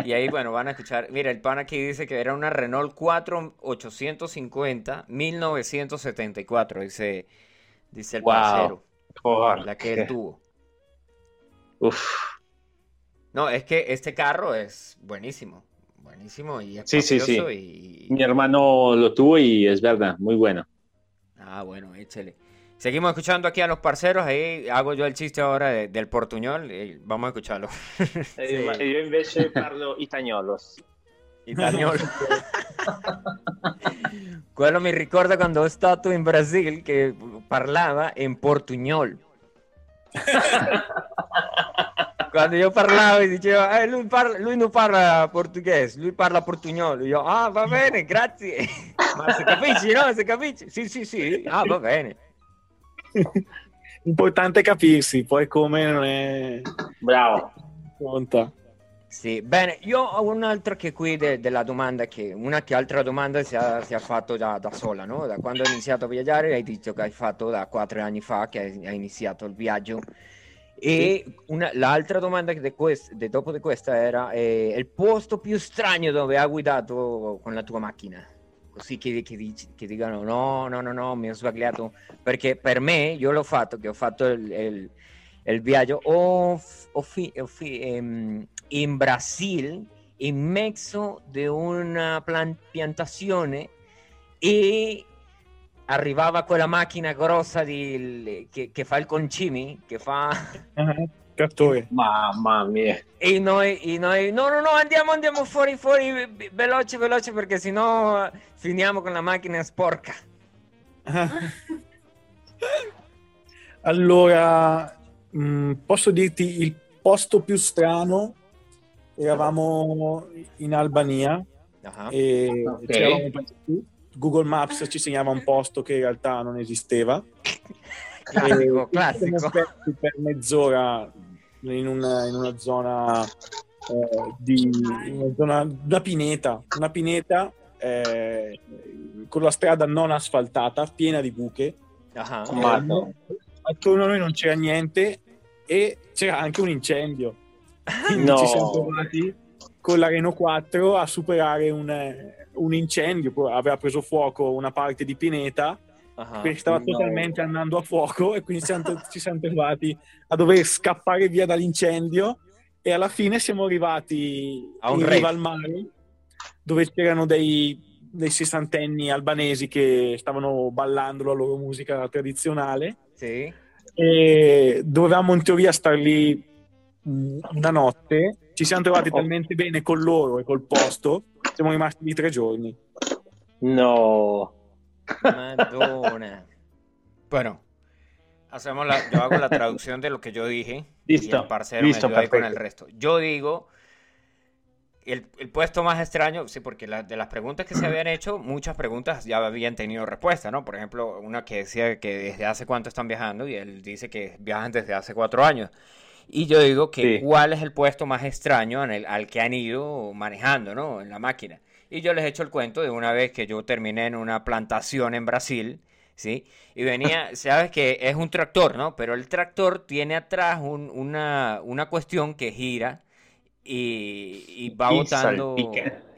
y ahí, bueno, van a escuchar. Mira, el pan aquí dice que era una Renault 4 850 1974, dice, dice el wow. la que él tuvo. Uf. No, es que este carro es buenísimo buenísimo y sí, sí, sí. Mi hermano lo tuvo y es verdad, muy bueno. Ah, bueno, échale. Seguimos escuchando aquí a los parceros, ahí hago yo el chiste ahora del portuñol, y vamos a escucharlo. Eh, Io invece parlo itagnolos. Itagnolo. Quello mi ricorda quando ho stato in Brasile che parlava in portugnol. Quando io parlavo diceva eh, lui, parla, lui, non parla portoghese lui parla portugnolo io ah va bene grazie. Ma se capisci no? Se capisci sì sì sì. Ah va bene. Importante capirsi poi come non è bravo. conta. Sì, bene, io ho un'altra che qui de- della domanda, che una che altra domanda si è, si è fatto da, da, sola, no? Da quando hai iniziato a viaggiare, hai detto che hai fatto da quattro anni fa che hai, hai iniziato il viaggio e una, l'altra domanda de quest, de dopo di questa era eh, il posto più strano dove hai guidato con la tua macchina? Così che, che, che, dicano no, no, no, no, mi ho sbagliato. Perché per me, io l'ho fatto, che ho fatto il, il, il viaggio ho, ho fi, ho fi, ehm, in Brasile, in mezzo di una piantazione e arrivava quella macchina grossa di, che, che, fa il concimi, che fa... Trattore. Mamma mia. E noi, e noi, no, no, no, andiamo, andiamo fuori, fuori, veloce, veloce, perché sennò finiamo con la macchina sporca. allora, mh, mm, posso dirti il posto più strano? Eravamo in Albania uh-huh. e okay. c'eravamo Google Maps ci segnava un posto che in realtà non esisteva. classico, classico. Per mezz'ora in una, in una zona eh, di una, zona, una pineta, una pineta eh, con la strada non asfaltata, piena di buche. Uh-huh. Eh, attorno a noi non c'era niente e c'era anche un incendio. Quindi no. ci siamo trovati con la Renault 4 a superare un, un incendio, aveva preso fuoco una parte di Pineta, uh-huh, che stava no. totalmente andando a fuoco e quindi siamo, ci siamo trovati a dover scappare via dall'incendio e alla fine siamo arrivati a in riva al mare dove c'erano dei, dei sessantenni albanesi che stavano ballando la loro musica tradizionale sì. e dovevamo in teoria star lì una notte ci siamo trovati oh. talmente bene con loro e col posto siamo rimasti di tre giorni. No. Madonna. bueno, hacemos la, yo hago la traducción de lo que yo dije. Listo. Y el parcero listo, me con el resto. Yo digo el, puesto más extraño, sí, porque de las preguntas que se habían hecho, muchas preguntas ya habían tenido respuesta, ¿no? Por ejemplo, una que decía que desde hace cuánto están viajando y él dice que viajan desde hace cuatro años. Y yo digo que cuál es el puesto más extraño en el, al que han ido manejando, ¿no? En la máquina. Y yo les he hecho el cuento de una vez que yo terminé en una plantación en Brasil, ¿sí? Y venía, sabes que es un tractor, ¿no? Pero el tractor tiene atrás una, una cuestión que gira y, va botando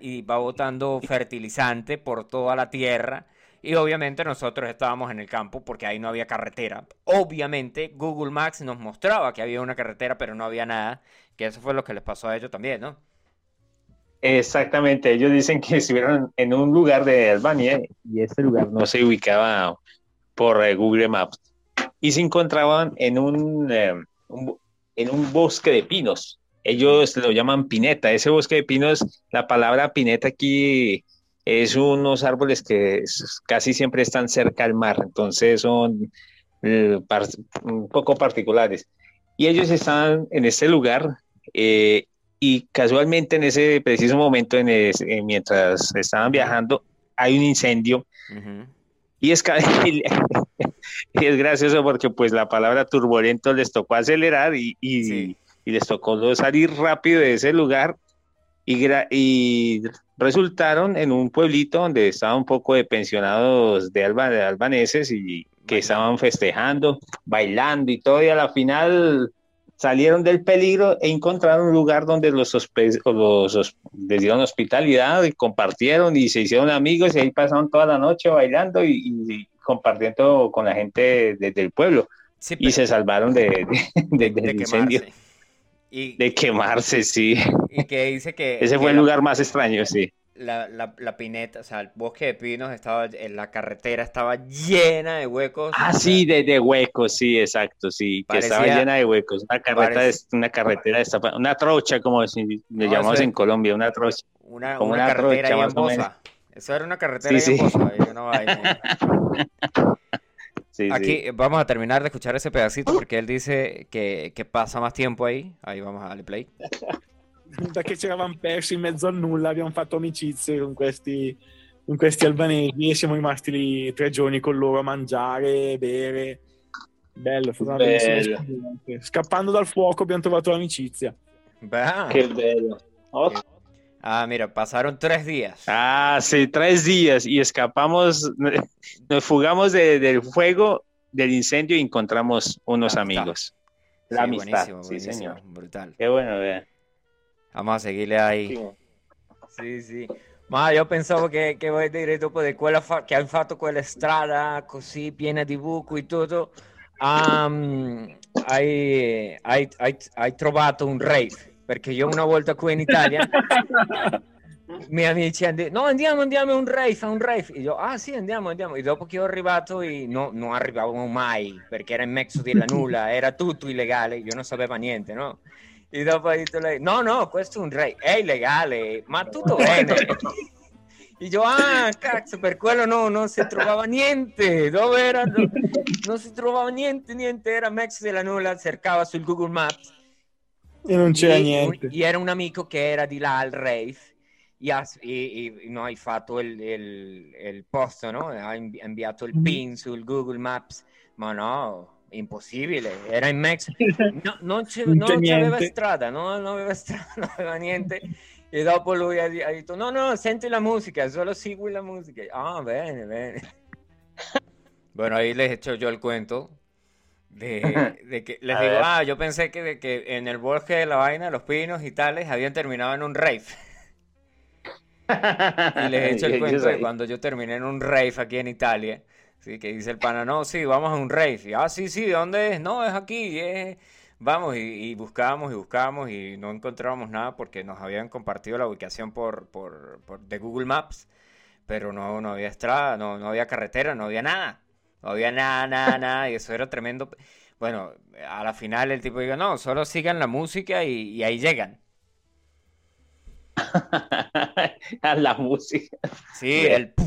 y va botando fertilizante por toda la tierra y obviamente nosotros estábamos en el campo porque ahí no había carretera. Obviamente Google Maps nos mostraba que había una carretera pero no había nada, que eso fue lo que les pasó a ellos también, ¿no? Exactamente, ellos dicen que estuvieron en un lugar de Albania y este lugar no se ubicaba por eh, Google Maps y se encontraban en un, eh, en un bosque de pinos ellos lo llaman pineta. Ese bosque de pinos, la palabra pineta aquí es unos árboles que casi siempre están cerca al mar, entonces son eh, un poco particulares. Y ellos están en este lugar eh, y casualmente en ese preciso momento, en eh, mientras estaban viajando, hay un incendio. Y es, y es gracioso porque pues la palabra turbulento les tocó acelerar y, y les tocó salir rápido de ese lugar y, y resultaron en un pueblito donde estaban un poco de pensionados de, alba, de albaneses y que estaban festejando, bailando y todo, y a la final salieron del peligro e encontraron un lugar donde los, los les dieron hospitalidad y compartieron y se hicieron amigos y ahí pasaron toda la noche bailando y, compartiendo con la gente desde el pueblo. y se salvaron de, del incendio. De quemarse, sí. Y que dice que... Ese fue el lugar más extraño, sí. La, la, pineta, o sea, el bosque de pinos estaba, en la carretera estaba llena de huecos. Ah, sí, de, de, huecos, sí, exacto, sí, que estaba llena de huecos. Una carretera, una carretera, una trocha, como si le llamamos en Colombia, una trocha. Una, como una, carretera trocha, Eso era una carretera sí, sí. no, Aquí vamos a terminar de escuchar ese pedacito porque él dice que, que passa más tiempo ahí. Ahí vamos a darle play. Perché ci eravamo persi in mezzo a nulla, abbiamo fatto amicizie con questi, con questi albanesi e siamo rimasti lì tre giorni con loro a mangiare, bere. Bello, è stata bellissima Scappando dal fuoco abbiamo trovato l'amicizia. Beh. Che bello. Ottimo. Ah, mira, pasaron tres días. Ah, sí, tres días y escapamos, nos fugamos del fuego, del incendio y encontramos unos amigos. La amistad, sí, señor. Brutal. Qué bueno, vea. Vamos a seguirle ahí. Sí, sí. Ma io pensavo che, che voi dire dopo di quella fa- che hanno fatto quella strada così piena di buco e tutto, um, hai, hai, hai, hai trovato un rave perché io una volta qui in Italia i miei amici hanno detto no andiamo andiamo a un rave a un rave. E io ah sì andiamo andiamo. E dopo che ho arrivato no, non arrivavamo mai perché era in mezzo della nulla era tutto illegale io non sapevo niente no? E dopo ha detto lei no no questo è un rave è illegale ma tutto bene. E io ah cazzo per quello no non si trovava niente dove era non si trovava niente niente era mezzo della nulla cercava sul Google Maps e non c'era e, niente. Era un amico che era di là al rave e, ha, e, e no, hai fatto il, il, il post, no? Ha inviato il mm. pin sul Google Maps, ma no, impossibile, era in mezzo, no, non, c'è, non, non c'aveva strada, no, non aveva strada, non aveva niente. E dopo lui ha, ha, detto: No, no, senti la musica, solo segui la musica. Ah, bene, bene. Bueno, ahí les echo yo el cuento De, que les digo, ah, yo pensé que, de que en el bosque de la vaina, los pinos y tales, habían terminado en un rave. y les he hecho el cuento de cuando yo terminé en un rave aquí en Italia. Sí, que dice el pana, no, sí, vamos a un rave. Y, ah, sí, sí, ¿dónde es? No, es aquí. Vamos, y, y buscábamos y buscábamos y no encontrábamos nada porque nos habían compartido la ubicación por, por, por de Google Maps, pero no, no había estrada, no, no había carretera, no había nada. No había nada, nada, nada, y eso era tremendo. Bueno, a la final el tipo dijo, no, solo sigan la música y, ahí llegan. a la música. Sí, el...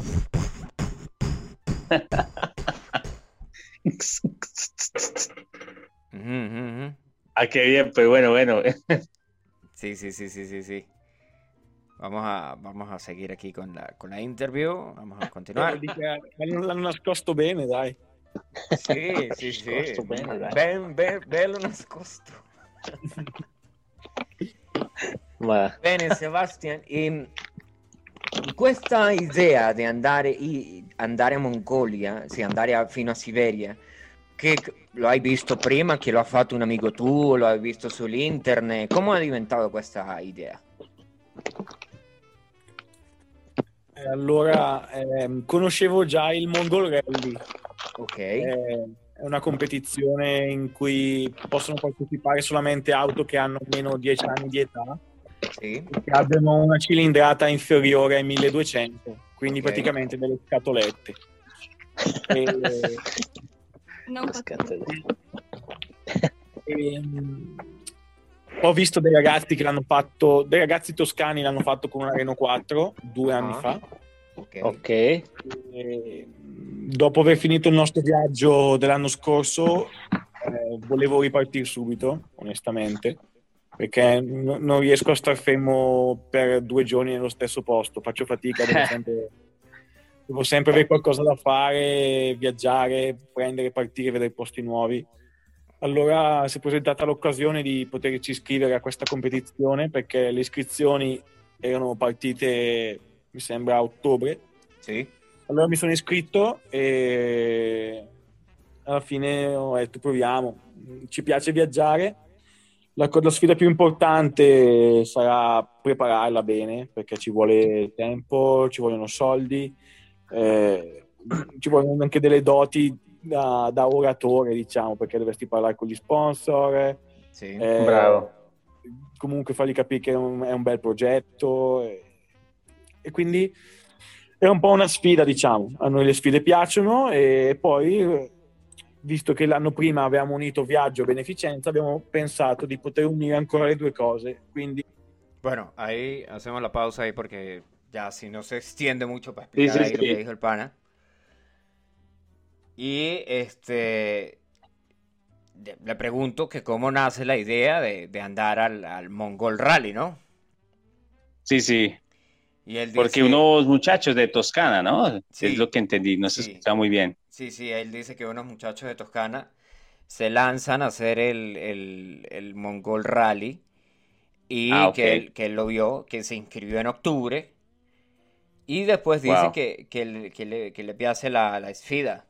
Ah, qué bien, pues bueno, bueno. sí, sí, sí, sí, sí, sí. Vamos a, vamos a seguir aquí con la, con la interview. Vamos a continuar. L'hanno nascosto bene, dai. Sì, sì, sì. Bene, dai. Ben, ben, bello nascosto. Ma... Bene, Sebastian. E questa idea di andare, andare a Mongolia, sì, andare a, fino a Siberia, che lo hai visto prima, che lo ha fatto un amico tuo, lo hai visto sull'internet, come è diventata questa idea? Eh, allora, eh, conoscevo già il Mongol Rally. Ok. Eh, è una competizione in cui possono partecipare solamente auto che hanno meno 10 anni di età sì. che abbiano una cilindrata inferiore ai 1200, quindi okay. praticamente delle scatolette. e... Non scatolette. E, ho visto dei ragazzi che l'hanno fatto, dei ragazzi toscani l'hanno fatto con una Renault 4 due anni ah. fa. Ok. okay. E, dopo aver finito il nostro viaggio dell'anno scorso, eh, volevo ripartire subito, onestamente, perché n- non riesco a star fermo per due giorni nello stesso posto, faccio fatica, devo sempre, devo sempre avere qualcosa da fare, viaggiare, prendere, partire, vedere posti nuovi allora si è presentata l'occasione di poterci iscrivere a questa competizione perché le iscrizioni erano partite, mi sembra, a ottobre. Sì. Allora mi sono iscritto e alla fine ho detto proviamo, ci piace viaggiare. La, la sfida più importante sarà prepararla bene perché ci vuole tempo, ci vogliono soldi, eh, ci vogliono anche delle doti da, da, oratore, diciamo, perché dovresti parlare con gli sponsor. Sì, eh, bravo. Comunque fargli capire che è un, è un bel progetto. E, e, quindi è un po' una sfida, diciamo. A noi le sfide piacciono e poi, visto che l'anno prima avevamo unito viaggio e beneficenza, abbiamo pensato di poter unire ancora le due cose. Quindi... Bueno, ahí hacemos la pausa ahí porque ya si no se extiende mucho para explicar sí, sí, ahí sí. lo que dijo el pana. Y este le pregunto que cómo nace la idea de, andar al, Mongol Rally, ¿no? Sí, sí. Y él Porque unos muchachos de Toscana, ¿no? Sí, es lo que entendí, no se está muy bien. Sí, sí, él dice que unos muchachos de Toscana se lanzan a hacer el, Mongol Rally y ah, que, él, que, él, lo vio, que se inscribió en octubre y después dice que, que, le, que, le, que le hace la, la esfida.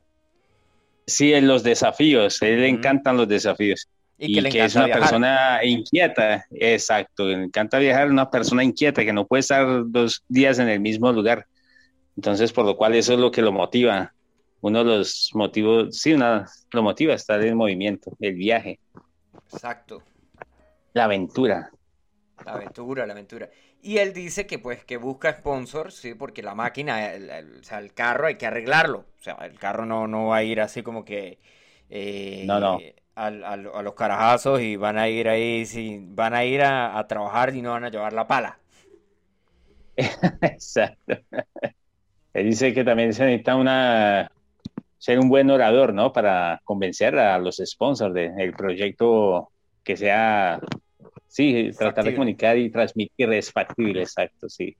Sí, en los desafíos, a él le encantan los desafíos. Y, que, es una persona inquieta, exacto, le encanta viajar, una persona inquieta que no puede estar dos días en el mismo lugar. Entonces, por lo cual eso es lo que lo motiva. Uno de los motivos, sí, una, lo motiva estar en movimiento, el viaje. Exacto. La aventura. La aventura, la aventura. Y él dice que pues que busca sponsors, sí, porque la máquina, el, o sea, el carro hay que arreglarlo. O sea, el carro no, no va a ir así como que eh, no, no. A, a, los carajazos y van a ir ahí, sí, van a ir a, a trabajar y no van a llevar la pala. Exacto. Él dice que también se necesita una ser un buen orador, ¿no? Para convencer a los sponsors del proyecto que sea Sí, tratar de comunicar y transmitir es factible, exacto, sí.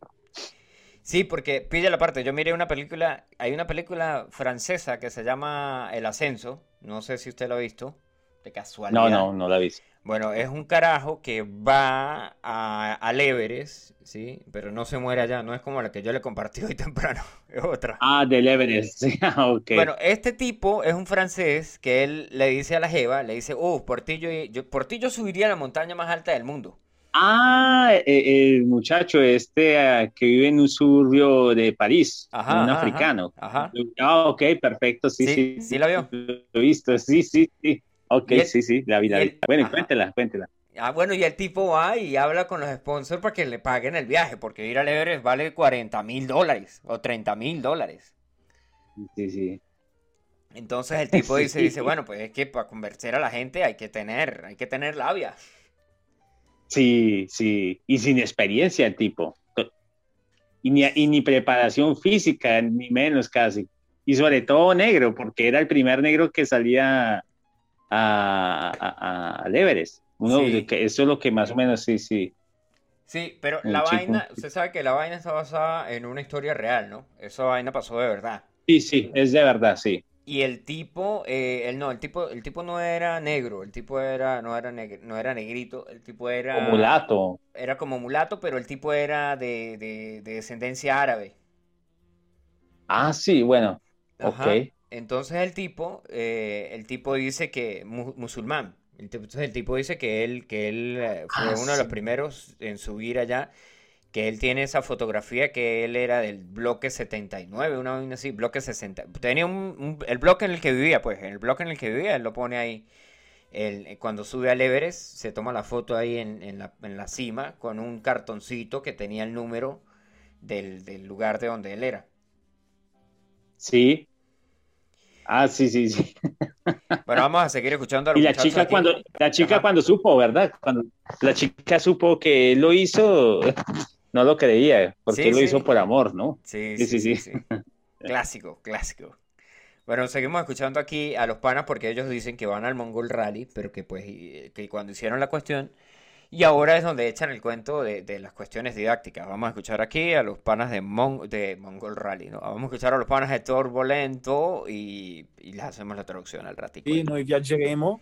Sí, porque pilla la parte, yo miré una película, hay una película francesa que se llama El Ascenso, no sé si usted lo ha visto, de casualidad. No, no, no la he visto. Bueno, es un carajo que va a, al Everest, ¿sí? Pero no se muere allá, no es como la que yo le compartí hoy temprano, es otra. Ah, del Everest, sí, ah, ok. Bueno, este tipo es un francés que él le dice a la Jeva, le dice, oh, por ti yo, por ti yo subiría a la montaña más alta del mundo. Ah, e, el muchacho este ah, que vive en un suburbio de París, un africano. Ajá. Ah, ok, perfecto, sí, sí. Sí, sí la vio. Lo he visto, sí, sí, sí. Ok, sí, sí, la vida. Bueno, cuéntela, cuéntela. Ah, bueno, y el tipo va y habla con los sponsors para que le paguen el viaje, porque ir al Everest vale 40 mil dólares o 30 mil dólares. Sí, sí. Entonces el tipo dice, dice, bueno, pues es que para convencer a la gente hay que tener, hay que tener labia. Sí, sí, y sin experiencia el tipo. Y ni, y ni preparación física, ni menos casi. Y sobre todo negro, porque era el primer negro que salía a, a, a Everest. Uno, que eso es lo que más o menos sí, sí. Sí, pero la vaina, usted sabe que la vaina está basada en una historia real, ¿no? Esa vaina pasó de verdad. Sí, sí, es de verdad, sí. Y el tipo, eh, no, el tipo, el tipo no era negro, el tipo era, no era no era negrito, el tipo era. Como mulato. Era como mulato, pero el tipo era de, de, descendencia árabe. Ah, sí, bueno. Ok. Entonces el tipo, eh, el tipo dice que musulmán. Entonces el tipo dice que él, que él eh, fue ah, uno de los primeros en subir allá que él tiene esa fotografía que él era del bloque 79, una vaina así, bloque 60. Tenía un, el bloque en el que vivía, pues, en el bloque en el que vivía, él lo pone ahí. El, cuando sube al Everest, se toma la foto ahí en, la, en la, cima con un cartoncito que tenía el número del, del lugar de donde él era. Sí, Ah, sí, sí, sí. Bueno, vamos a seguir escuchando a los Y la chica cuando la chica cuando supo, ¿verdad? Cuando la chica supo que él lo hizo, no lo creía, porque lo hizo por amor, ¿no? Sí, sí, sí. sí, clásico, clásico. Bueno, seguimos escuchando aquí a los panas porque ellos dicen que van al Mongol Rally, pero que pues que cuando hicieron la cuestión y ahora es donde echan el cuento de, las cuestiones didácticas. Vamos a escuchar aquí a los panas de, de Mongol Rally, ¿no? Vamos a escuchar a los panas de Torbolento y, y les hacemos la traduzione al ratico. Sì, noi viaggeremo.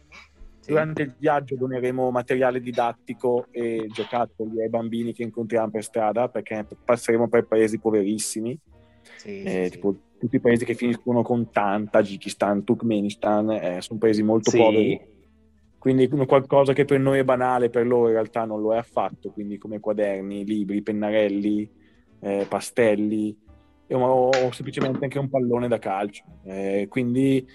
Sì. Durante il viaggio doneremo materiale didattico e giocattoli ai bambini che incontriamo per strada perché passeremo per paesi poverissimi, sì, eh, sì, tipo tutti i paesi che finiscono con Tan, Tagikistan, Turkmenistan, eh, sono paesi molto poveri quindi qualcosa che per noi è banale, per loro in realtà non lo è affatto, quindi come quaderni, libri, pennarelli, eh, pastelli o, o, semplicemente anche un pallone da calcio. Eh, quindi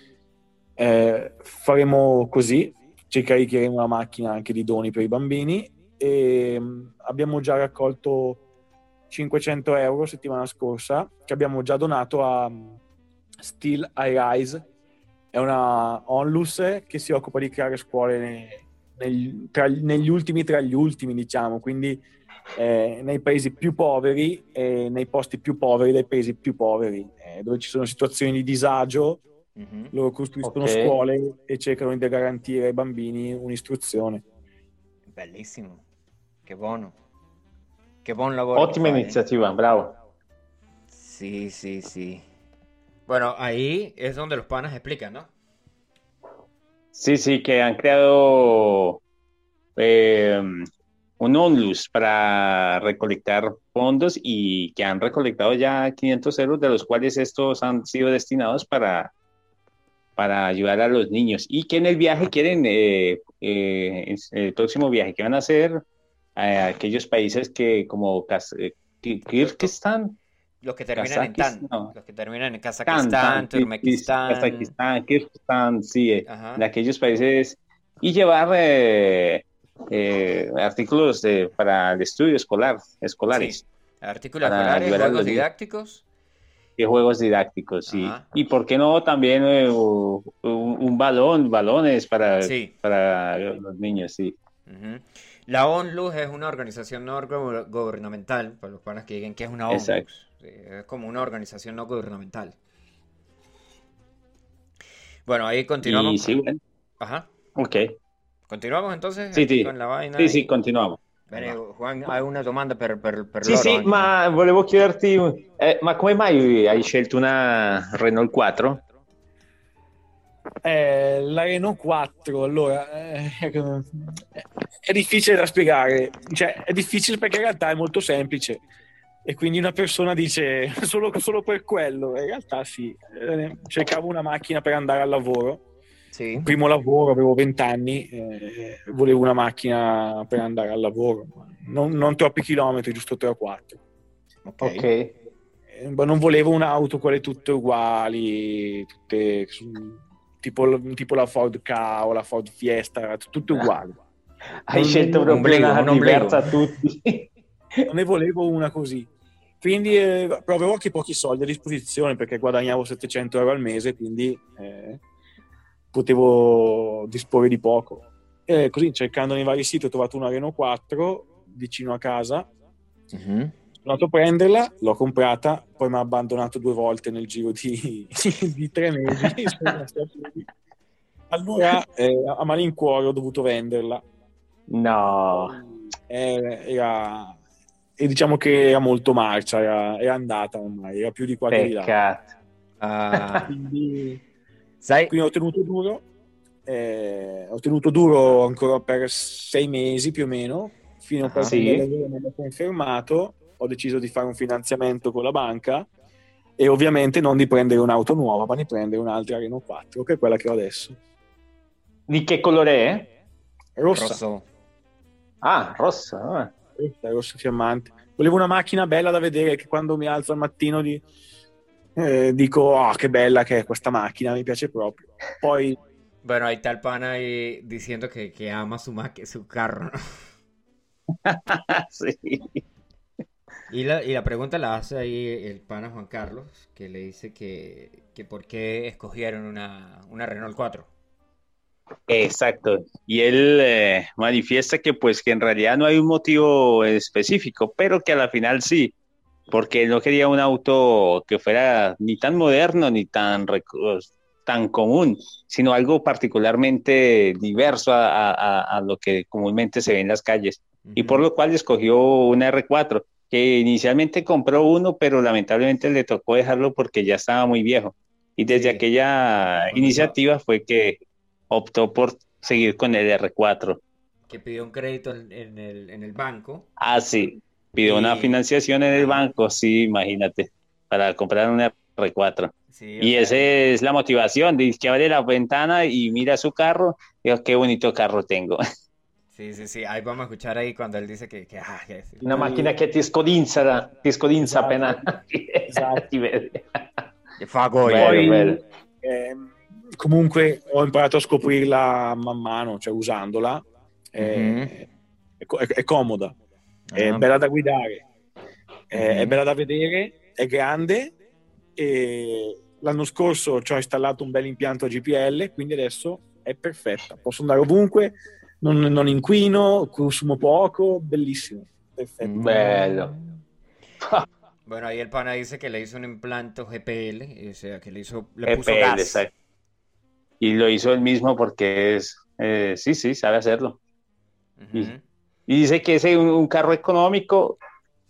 eh, faremo così, ci caricheremo una macchina anche di doni per i bambini. E mm, abbiamo già raccolto 500 euro settimana scorsa che abbiamo già donato a mm, Still I Rise è una onlus che si occupa di creare scuole nei, nei, tra, negli ultimi tra gli ultimi, diciamo, quindi eh, nei paesi più poveri e nei posti più poveri dei paesi più poveri, eh, dove ci sono situazioni di disagio, mm-hmm. loro costruiscono okay. scuole e cercano di garantire ai bambini un'istruzione. Bellissimo, che buono, che buon lavoro. Ottima iniziativa, bravo. Sì, sì, sì. Bueno, ahí es donde los panas explican, ¿no? Sí, sí, que han creado eh, un ONLUS para recolectar fondos y que han recolectado ya 500 euros, de los cuales estos han sido destinados para, para ayudar a los niños y que en el viaje quieren, eh, eh, el próximo viaje que van a hacer a aquellos países que como Kirguistán, los que terminan en Tan. Los que terminan en Kazajistán, Turkmenistán. Kazajistán, Kirguistán, sí, eh, de aquellos países. Y llevar eh, eh, artículos para el estudio escolar, escolares. Artículos escolares, juegos didácticos. Y juegos didácticos, sí. Y por qué no también un, balón, balones para, para los niños, sí. La ONLUS es una organización no gubernamental, para los panas que digan que es una ONLUS. Es como una organización no gubernamental. Bueno, ahí continuamos. Sí, Ajá. Ok. Continuamos entonces sí, sí. con la vaina. Sì, sì, continuiamo. Bene, Juan, hai una domanda per, per, per sì, loro? Sì, ma volevo chiederti, eh, ma come mai hai scelto una Renault 4? Eh, la Renault 4, allora, eh, è difficile da spiegare, cioè è difficile perché in realtà è molto semplice e quindi una persona dice solo, solo per quello, in realtà sì, eh, cercavo una macchina per andare al lavoro, sì. primo lavoro, avevo 20 anni, eh, volevo una macchina per andare al lavoro, non, non troppi chilometri, giusto 3 o 4. Ok. okay. Eh, non volevo un'auto quelle tutte uguali, tutte tipo, tipo la Ford Ka o la Ford Fiesta, tutte uguali. Hai non, scelto proprio una non diversa a tutti. Non ne volevo una così. Quindi eh, però avevo anche pochi soldi a disposizione perché guadagnavo 700 euro al mese, quindi eh, potevo disporre di poco. E così cercando nei vari siti ho trovato una Renault 4 vicino a casa. Mm-hmm. Sono andato a prenderla, l'ho comprata, poi mi ha abbandonato due volte nel giro di, di tre mesi. allora eh, a malincuore ho dovuto venderla. No. Eh, era, e diciamo che era molto marcia, era, era andata ormai, era più di quattro di là. Uh, quindi, Sai... quindi ho tenuto duro, eh, ho tenuto duro ancora per sei mesi più o meno, fino a quando sì. mi hanno confermato, ho deciso di fare un finanziamento con la banca e ovviamente non di prendere un'auto nuova, ma di prendere un'altra Renault 4, che è quella che ho adesso. Di che colore è? Rossa. Rosso. Ah, rossa. Eh. Rossa fiammante. Volevo una macchina bella da vedere che quando mi alzo al mattino di, eh, dico, oh, che bella che è questa macchina, mi piace proprio. Poi... Bueno, ahí está el pana ahí diciendo que, que ama su, su carro, sí. Y la, y la, pregunta la hace ahí el pana Juan Carlos, que le dice que, que por qué escogieron una, una Renault 4. Exacto. Y él eh, manifiesta que pues que en realidad no hay un motivo específico, pero que a la final sí, porque no quería un auto que fuera ni tan moderno ni tan, tan común, sino algo particularmente diverso a, lo que comúnmente se ve en las calles. Y por lo cual escogió una R4, que inicialmente compró uno, pero lamentablemente le tocó dejarlo porque ya estaba muy viejo. Y desde aquella iniciativa fue que optó por seguir con el R4. Que pidió un crédito en, el, en el, banco. Ah, sí, pidió una financiación en el banco, sí, imagínate, para comprar un R4. y esa es la motivación, dice que abre la ventana y mira su carro, y qué bonito carro tengo. Sí, sí, sí, ahí vamos a escuchar ahí cuando él dice que... que, ah, Una máquina que ti scodinza, ti scodinza appena esatto. Poi, eh, comunque ho imparato a scoprirla man mano, cioè usandola. Mm-hmm. È, è, è, comoda, è ah. bella da guidare, è, mm-hmm. è, bella da vedere, è grande e l'anno scorso ci ho installato un bel impianto a GPL, quindi adesso è perfetta. Posso andare ovunque, non, non inquino, consumo poco, bellissimo. Perfetto. Bello. Bueno, ahí el pana dice que le hizo un implante GPL, o sea, que le hizo, le puso GPL, gas. Y lo hizo él mismo porque es, eh, sí, sí, sabe hacerlo. y, dice que es un, carro económico,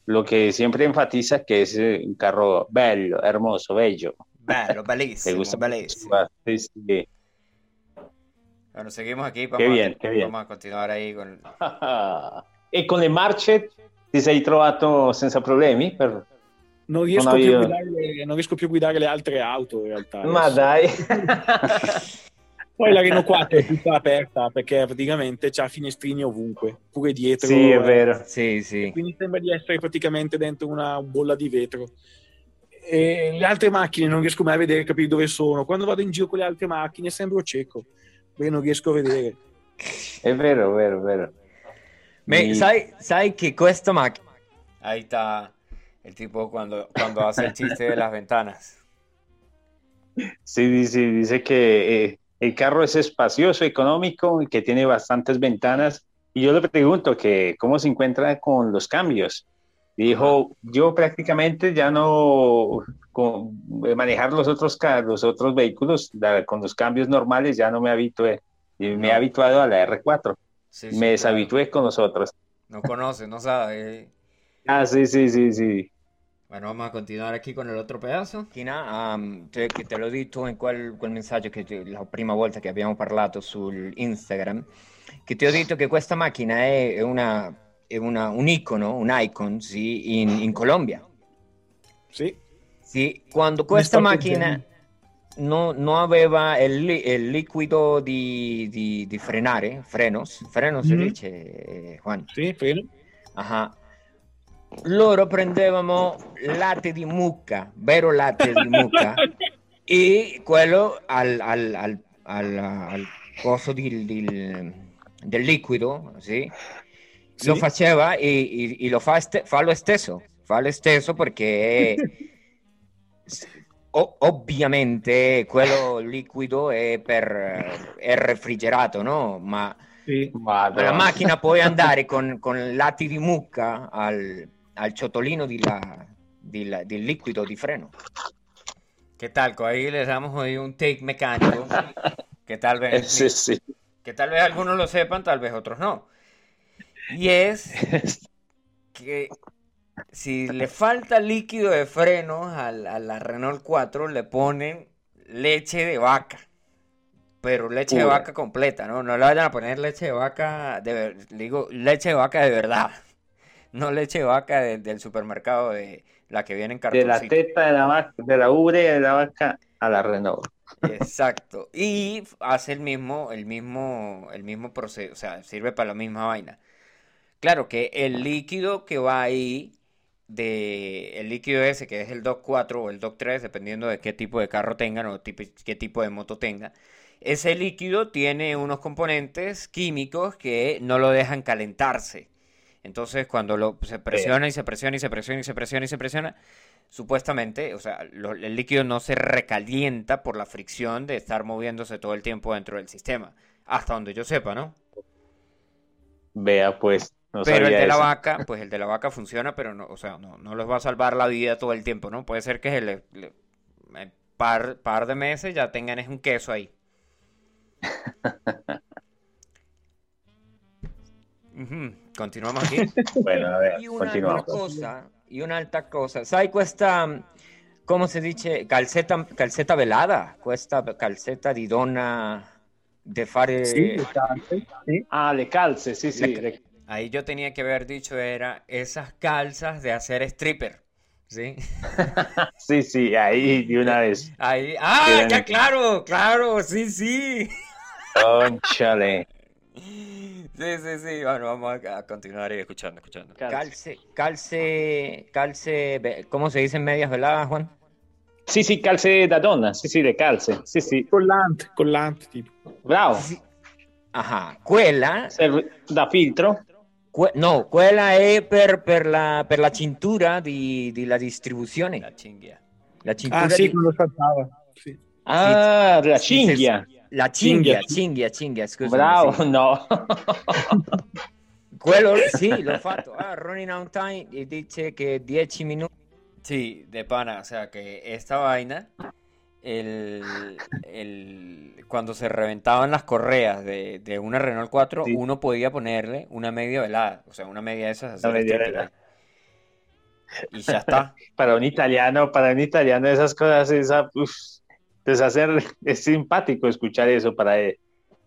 lo que siempre enfatiza que es eh, un carro bello, hermoso, bello. Bello, bellísimo, gusta bellísimo. Sí, sí. Bueno, seguimos aquí, vamos, qué bien, a, qué bien. vamos a continuar ahí con... e con le marce ti sei trovato senza problemi? Per... non riesco, non, più guidare, non riesco più a guidare le altre auto in realtà. Ma adesso. dai! Poi la Renault 4 è tutta aperta perché praticamente c'ha finestrini ovunque, pure dietro. Sì, è vero. Sì, sì. Quindi sembra di essere praticamente dentro una bolla di vetro. E le altre macchine non riesco mai a vedere, capire dove sono. Quando vado in giro con le altre macchine sembro cieco, perché non riesco a vedere. È vero, è vero, è vero. Mi... Sai, sai che questa macchina... Está El tipo cuando, cuando hace el chiste de las ventanas. Sí, sí, dice que eh, el carro es espacioso, económico y que tiene bastantes ventanas. Y yo le pregunto que cómo se encuentra con los cambios. Dijo, yo prácticamente ya no con, eh, manejar los otros, los otros vehículos con los cambios normales ya no me habitué. Me he habituado a la R4. me deshabitué con los otros. No conoce, no sabe. Ah, sì, sì, sì, sì. Bueno, vamos a continuare aquí con el otro pedazo. China, um, te, te l'ho detto in quel, quel messaggio che te, la prima volta che abbiamo parlato sul Instagram, che ti ho detto che questa macchina è, una, è una, un icono, un icon, sì, in, in Colombia. Sì. Sì, quando questa macchina non no aveva il, il liquido di, di, di, frenare, frenos, frenos mm. si dice, Juan? Sì, freno. Ajá loro prendevano latte di mucca, vero latte di mucca, e quello al, al, al, al, al coso di, di, del liquido, sì? Sì. lo faceva e, e, e lo fa, este, fa, lo stesso, fa lo stesso perché o, ovviamente quello liquido è, per, è refrigerato, no? Ma Sì. La macchina può andare con, con lati di mucca al, al ciotolino di la, di la, del liquido di freno. ¿Qué tal? Ahí les damos hoy un take mecánico que tal vez sí, sí. que tal vez algunos lo sepan, tal vez otros no. Y es que si le falta líquido de frenos a la, Renault 4, le ponen leche de vaca. Pero leche de vaca completa, ¿no? No le vayan a poner leche de vaca, de, digo, leche de vaca de verdad. No leche de vaca del supermercado de la que viene en De la teta de la vaca, de la ubre de la vaca a la Renault. Exacto. Y hace el mismo, el mismo, el mismo proceso, o sea, sirve para la misma vaina. Claro que el líquido que va ahí de el líquido ese que es el DOC 4 o el DOC 3 dependiendo de qué tipo de carro tengan o qué tipo de moto tenga ese líquido tiene unos componentes químicos que no lo dejan calentarse entonces cuando lo, se presiona y se presiona y se presiona y se presiona y se presiona supuestamente o sea el líquido no se recalienta por la fricción de estar moviéndose todo el tiempo dentro del sistema hasta donde yo sepa no vea pues pero el de la vaca, pues el de la vaca funciona, pero no, o sea, no, no les va a salvar la vida todo el tiempo, ¿no? Puede ser que el, par, par de meses ya tengan es un queso ahí. Continuamos aquí. bueno, a ver, y una alta cosa, y una alta cosa. Sai cuesta, ¿cómo se dice? Calceta, calceta velada, cuesta calceta di donna de fare... Sí, calce, sí. Ah, le calce, sí, sí. Le... Ahí yo tenía que haber dicho era esas calzas de hacer stripper. ¿Sí? sí, sí, ahí de una vez. Ahí, ah, ya claro, claro, sí, sí. Conchale. Sí, sí, sí. Bueno, vamos a continuar escuchando, escuchando. Calce, calce, calce, ¿cómo se dicen medias veladas, Juan? Sí, sí, calce da donna, sí, sí, de calce, sì, sì. Collante, collante, tipo. Bravo. Ajá, quella... Da filtro? no, quella è per, per, la, per la cintura di, di, la distribuzione. La cinghia. La cintura ah, sì, di... quello saltava. Sì. Ah, la cinghia. La cinghia, cinghia, cinghia, scusa. Bravo, sì. no. quello sì, l'ho fatto. Ah, running on time dice che 10 minuti. Sì, de pana, o sea que esta vaina el, cuando se reventaban las correas de, una Renault 4, uno podía ponerle una media velada, o sea, una media de esas. Y ya está. para un italiano, para un italiano esas cosas, esa, hacer, es simpático escuchar eso para él,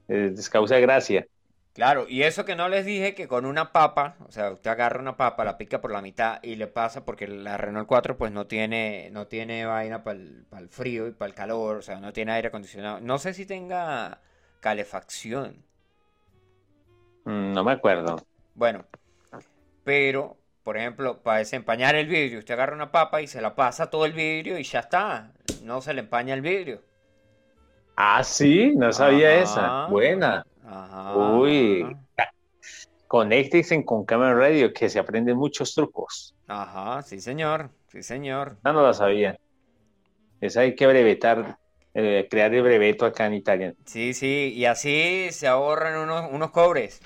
eh, es causa gracia. Claro, y eso que no les dije que con una papa, o sea, usted agarra una papa, la pica por la mitad y le pasa porque la Renault 4 pues no tiene no tiene vaina para el, frío y para el calor, o sea, no tiene aire acondicionado. No sé si tenga calefacción. Mm, no me acuerdo. Bueno, pero, por ejemplo, para desempañar el vidrio, usted agarra una papa y se la pasa todo el vidrio y ya está. No se le empaña el vidrio. Ah, sí, no sabía esa. Buena. Uy, conéctense con Camera Radio que se aprenden muchos trucos. Ajá, sí señor, sí señor. No, no lo sabía. Esa hay que brevetar, eh, crear el breveto acá en Italia. Sí, sí, y así se ahorran unos, unos cobres.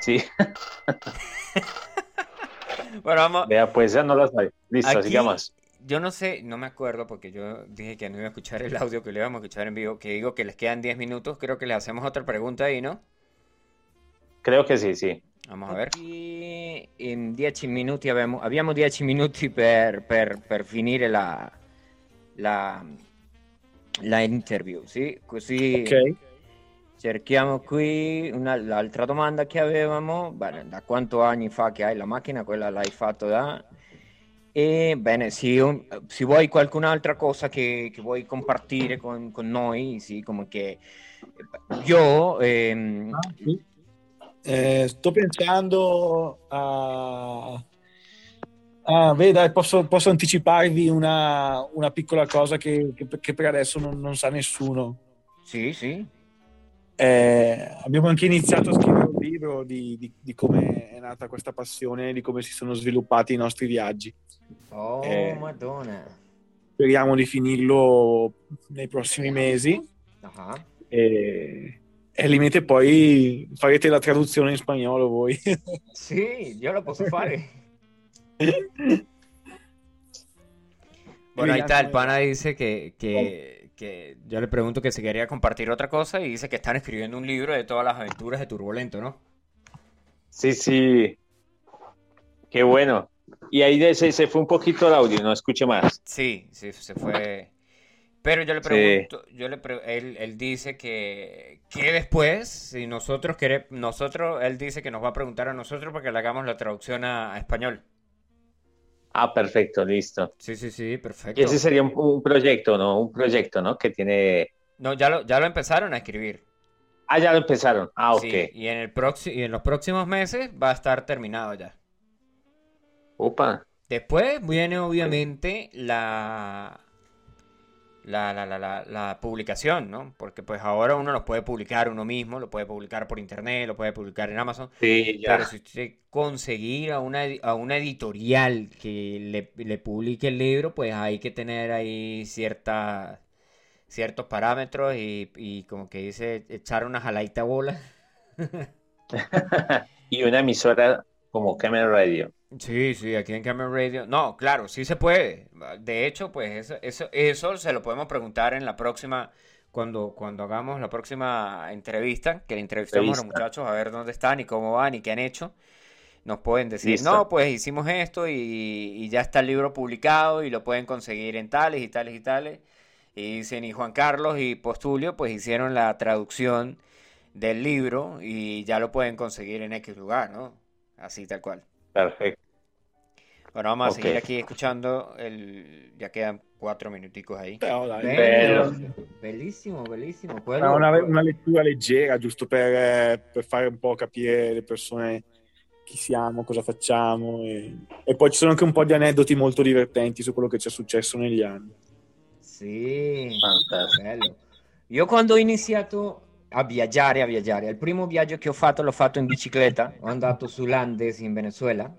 Sí. bueno, vamos. Vea, pues ya no lo sabía. Listo, sigamos yo no sé, no me acuerdo porque yo dije que no iba a escuchar el audio que le íbamos a escuchar en vivo, que digo que les quedan 10 minutos, creo que le hacemos otra pregunta ahí, ¿no? Creo que sí, sí. Vamos a ver. Y en 10 minuti abbiamo, abbiamo 10 minuti per, per, per finire la, la, la interview, sì? Così okay. Cerchiamo qui una, l'altra domanda che avevamo. Bene, da quanto anni fa che hai la macchina? Quella l'hai fatto da E bene, sì, se vuoi qualcun'altra cosa che, che vuoi compartire con, con, noi, sì, come che io... Ehm... Ah, sì. eh, sto pensando a... Ah, beh, posso, posso anticiparvi una, una, piccola cosa che, che, che per adesso non, non, sa nessuno. Sì, sì. Eh, abbiamo anche iniziato a scrivere un libro di, di, di come è nata questa passione, di come si sono sviluppati i nostri viaggi. Oh, eh, madonna. Speriamo di finirlo nei prossimi mesi. Uh-huh. E, E limite poi farete la traduzione in spagnolo voi. Sì, io lo posso fare. bueno, ahí está, el pana dice que, que, que, yo le pregunto que si quería compartir otra cosa y dice que están escribiendo un libro de todas las aventuras de Turbulento, ¿no? Sí, sí. Qué bueno. Y ahí se, se fue un poquito el audio, no escuché más. Sí, sí, se fue. Pero yo le pregunto, yo le él, él, dice que, que después, si nosotros queremos, nosotros, él dice que nos va a preguntar a nosotros para que le hagamos la traducción a, español. Ah, perfecto, listo. Sí, sí, sí, perfecto. Y ese sería un, proyecto, ¿no? Un proyecto, ¿no? Que tiene... No, ya lo, ya lo empezaron a escribir. Ah, ya lo empezaron. Ah, ok. y, en el y en los próximos meses va a estar terminado ya. Opa. Después viene obviamente la la, la, la, la, publicación, ¿no? Porque pues ahora uno lo puede publicar uno mismo, lo puede publicar por internet, lo puede publicar en Amazon. Sí, ya. Pero si usted conseguir a una, a una editorial que le, le, publique el libro, pues hay que tener ahí cierta, ciertos parámetros y, y como que dice, echar una jalaita bola. y una emisora como Camera Radio. Sí, sí, aquí en Camera Radio. No, claro, sí se puede. De hecho, pues eso, eso, eso se lo podemos preguntar en la próxima, cuando, cuando hagamos la próxima entrevista, que le entrevistemos a los muchachos a ver dónde están y cómo van y qué han hecho. Nos pueden decir, no, pues hicimos esto y, ya está el libro publicado y lo pueden conseguir en tales y tales y tales. Y dicen, y Juan Carlos y Postulio, pues hicieron la traducción del libro y ya lo pueden conseguir en X lugar, ¿no? Así tal cual. Perfecto. Bueno, vamos a seguir aquí escuchando. El... Ya quedan cuatro minuticos ahí. Bello. Bellissimo, bellissimo. Quello... Una, una, lettura leggera, giusto per, per, fare un po' capire le persone chi siamo, cosa facciamo. E... e poi ci sono anche un po' di aneddoti molto divertenti su quello che ci è successo negli anni. Sì, bello. Io quando ho iniziato a viaggiare, a viaggiare. Il primo viaggio che ho fatto l'ho fatto in bicicletta, ho andato sull'Andes in Venezuela,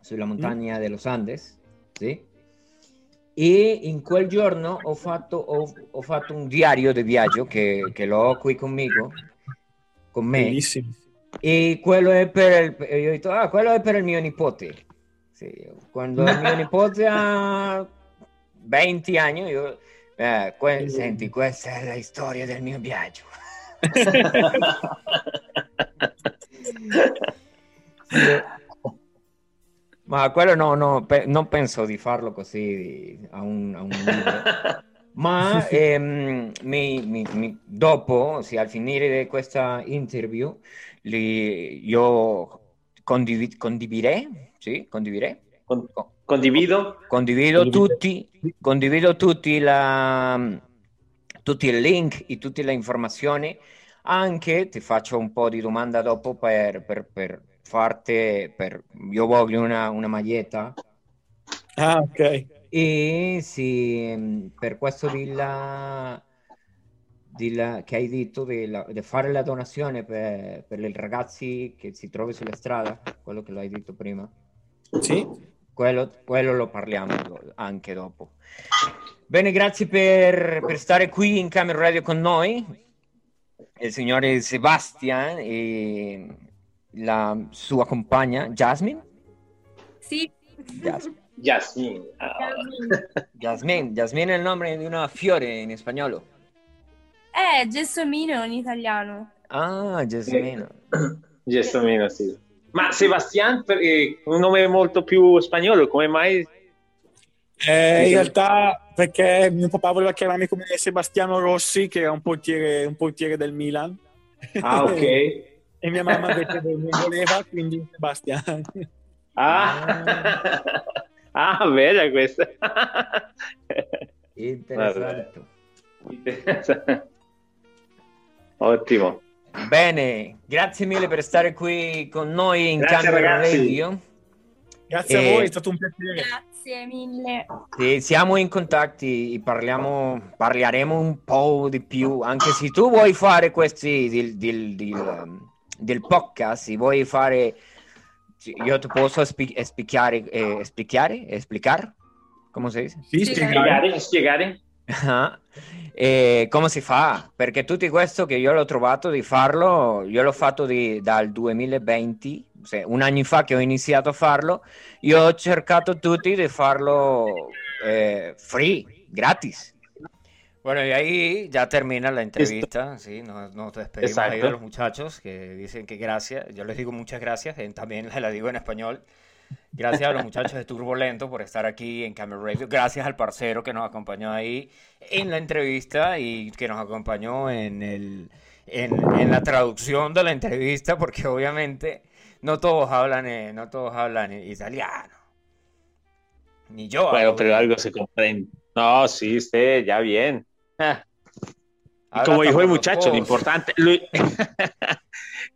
sulla montagna mm. dello Andes, sì? E in quel giorno ho fatto, ho, ho fatto un diario di viaggio che, che l'ho qui conmigo, con me. Bellissimo. E quello è per il, io ho detto, ah, quello è per il mio nipote. Sì, quando il mio nipote ha 20 anni, io... Eh, que- senti, questa è la storia del mio viaggio. Ma quello no, no pe- non penso di farlo così a un, a un libro. Ma ehm, mi, mi, mi, dopo, sì, al finire di questa interview, li, io condiv- condividerei, sì, condividerei. Con- condivido? Condivido tutti, condivido tutti la, tutti i link e tutte le informazioni. Anche ti faccio un po' di domanda dopo per, per, per farti, per, io voglio una, una maglietta. Ah, ok. E sì, per questo di la, che hai detto di, la, di, fare la donazione per, per i ragazzi che si trovano sulla strada, quello che l'hai detto prima. Sì. Quello, quello lo parliamo anche dopo. Bene, grazie per, per, stare qui in Camera Radio con noi, il signore Sebastian e la sua compagna Jasmine. Sì. Jasmine. Jasmine. Jasmine. Jasmine è il nome di una fiore in spagnolo. Eh, Gelsomino in italiano. Ah, Gelsomino. Gelsomino, sì. Ma Sebastian, è un nome molto più spagnolo, come mai eh, in realtà perché mio papà voleva chiamarmi come Sebastiano Rossi, che era un portiere, un portiere del Milan. Ah, ok. e mia mamma invece non voleva, quindi Sebastiano. Ah, ah bella questa. Interessante. Ottimo. Bene, grazie mille per stare qui con noi in grazie, Camera Radio. Grazie e... a voi, è stato un piacere. Grazie mille. Sì, siamo in contatti, parliamo, parleremo un po' di più, anche se tu vuoi fare questi del, del, del, del podcast, se vuoi fare, io ti posso spiegare, eh, spiegare, spiegare, come si dice? Sì, spiegare, spiegare. Eh, come si fa? Perché tutto questo che io l'ho trovato di farlo, io l'ho fatto di, dal 2020, un anno fa che ho iniziato a farlo, io ho cercato tutti di farlo eh, free, gratis. Bueno, y ahí ya termina la entrevista, sí, nos, nos despedimos ahí de los muchachos que dicen que gracias, yo les digo muchas gracias, también la digo en español, Gracias a los muchachos de Turbolento por estar aquí en Camera Radio. Gracias al parcero que nos acompañó ahí en la entrevista y que nos acompañó en, el, en, la traducción de la entrevista, porque obviamente no todos hablan, eh, no todos hablan italiano. Ni yo. Bueno, pero algo se comprende. No, sí, usted, ya bien. Y como dijo el muchacho, lo importante,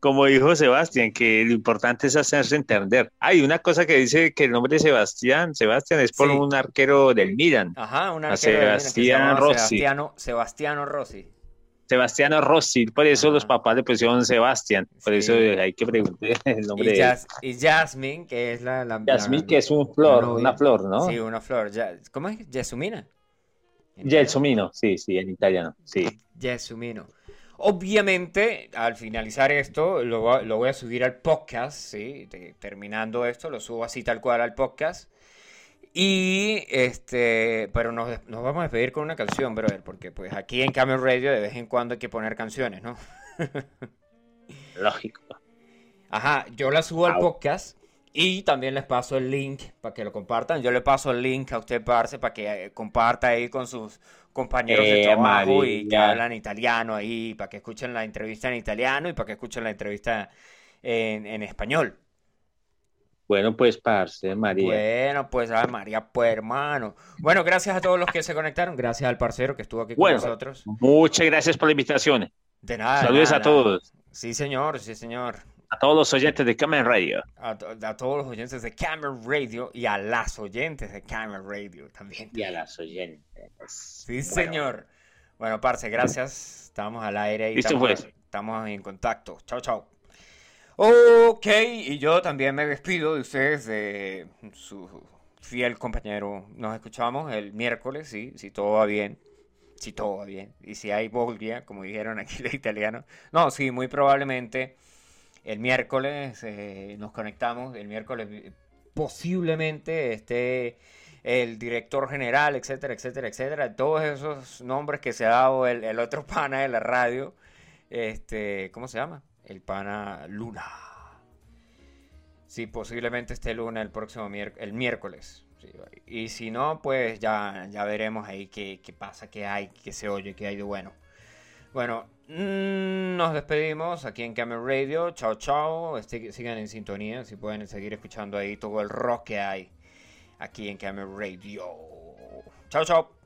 como dijo Sebastián, que lo importante es hacerse entender. Hay una cosa que dice que el nombre de Sebastián, Sebastián es por un arquero del Milan. Ajá, un arquero Sebastián Rossi. Sebastiano Rossi. Sebastiano Rossi, por eso los papás le pusieron Sebastián, por eso hay que preguntar el nombre y de Y Jasmine, que es la... la Jasmine, que es un flor, una flor, ¿no? Sí, una flor. ¿Cómo es? Jasumina. Gelsomino, sí, sí, en italiano, sí. Gelsomino. Obviamente, al finalizar esto, lo, voy a subir al podcast, ¿sí? terminando esto, lo subo así tal cual al podcast. Y este, pero nos, vamos a despedir con una canción, brother, porque pues aquí en Camel Radio de vez en cuando hay que poner canciones, ¿no? Lógico. Ajá, yo la subo al podcast y también les paso el link para que lo compartan. Yo le paso el link a usted, Parce, para que eh, comparta ahí con sus compañeros de eh, trabajo y que hablan italiano ahí, para que escuchen la entrevista en italiano y para que escuchen la entrevista en, español. Bueno, pues, parce, María. Bueno, pues, a María, pues, hermano. Bueno, gracias a todos los que se conectaron. Gracias al parcero que estuvo aquí con nosotros. Muchas gracias por la invitación. De nada. Saludos a todos. Sí, señor, sí, señor. A todos los oyentes de Camera Radio. A, todos los oyentes de Camera Radio y a las oyentes de Camera Radio también. Y a las oyentes. Sí, señor. Bueno, Parce, gracias. Estamos al aire y estamos, pues. estamos en contacto. Chao, chao. Ok, y yo también me despido de ustedes, de su fiel compañero. Nos escuchamos el miércoles, sí, si todo va bien. Si todo va bien. Y si hay Bolivia, como dijeron aquí los italianos. No, sí, muy probablemente el miércoles eh, nos conectamos, el miércoles eh, posiblemente esté el director general, etcétera, etcétera, etcétera, todos esos nombres que se ha dado el, otro pana de la radio, este, ¿cómo se llama? El pana Luna. Sí, posiblemente esté Luna el próximo miércoles, el miércoles. y si no, pues ya, ya veremos ahí qué, qué pasa, qué hay, qué se oye, qué hay de bueno. Bueno, nos despedimos aquí en Camera Radio. Chao, chao. Este, sigan en sintonía si pueden seguir escuchando ahí todo el rock que hay aquí en Camera Radio. Chao, chao.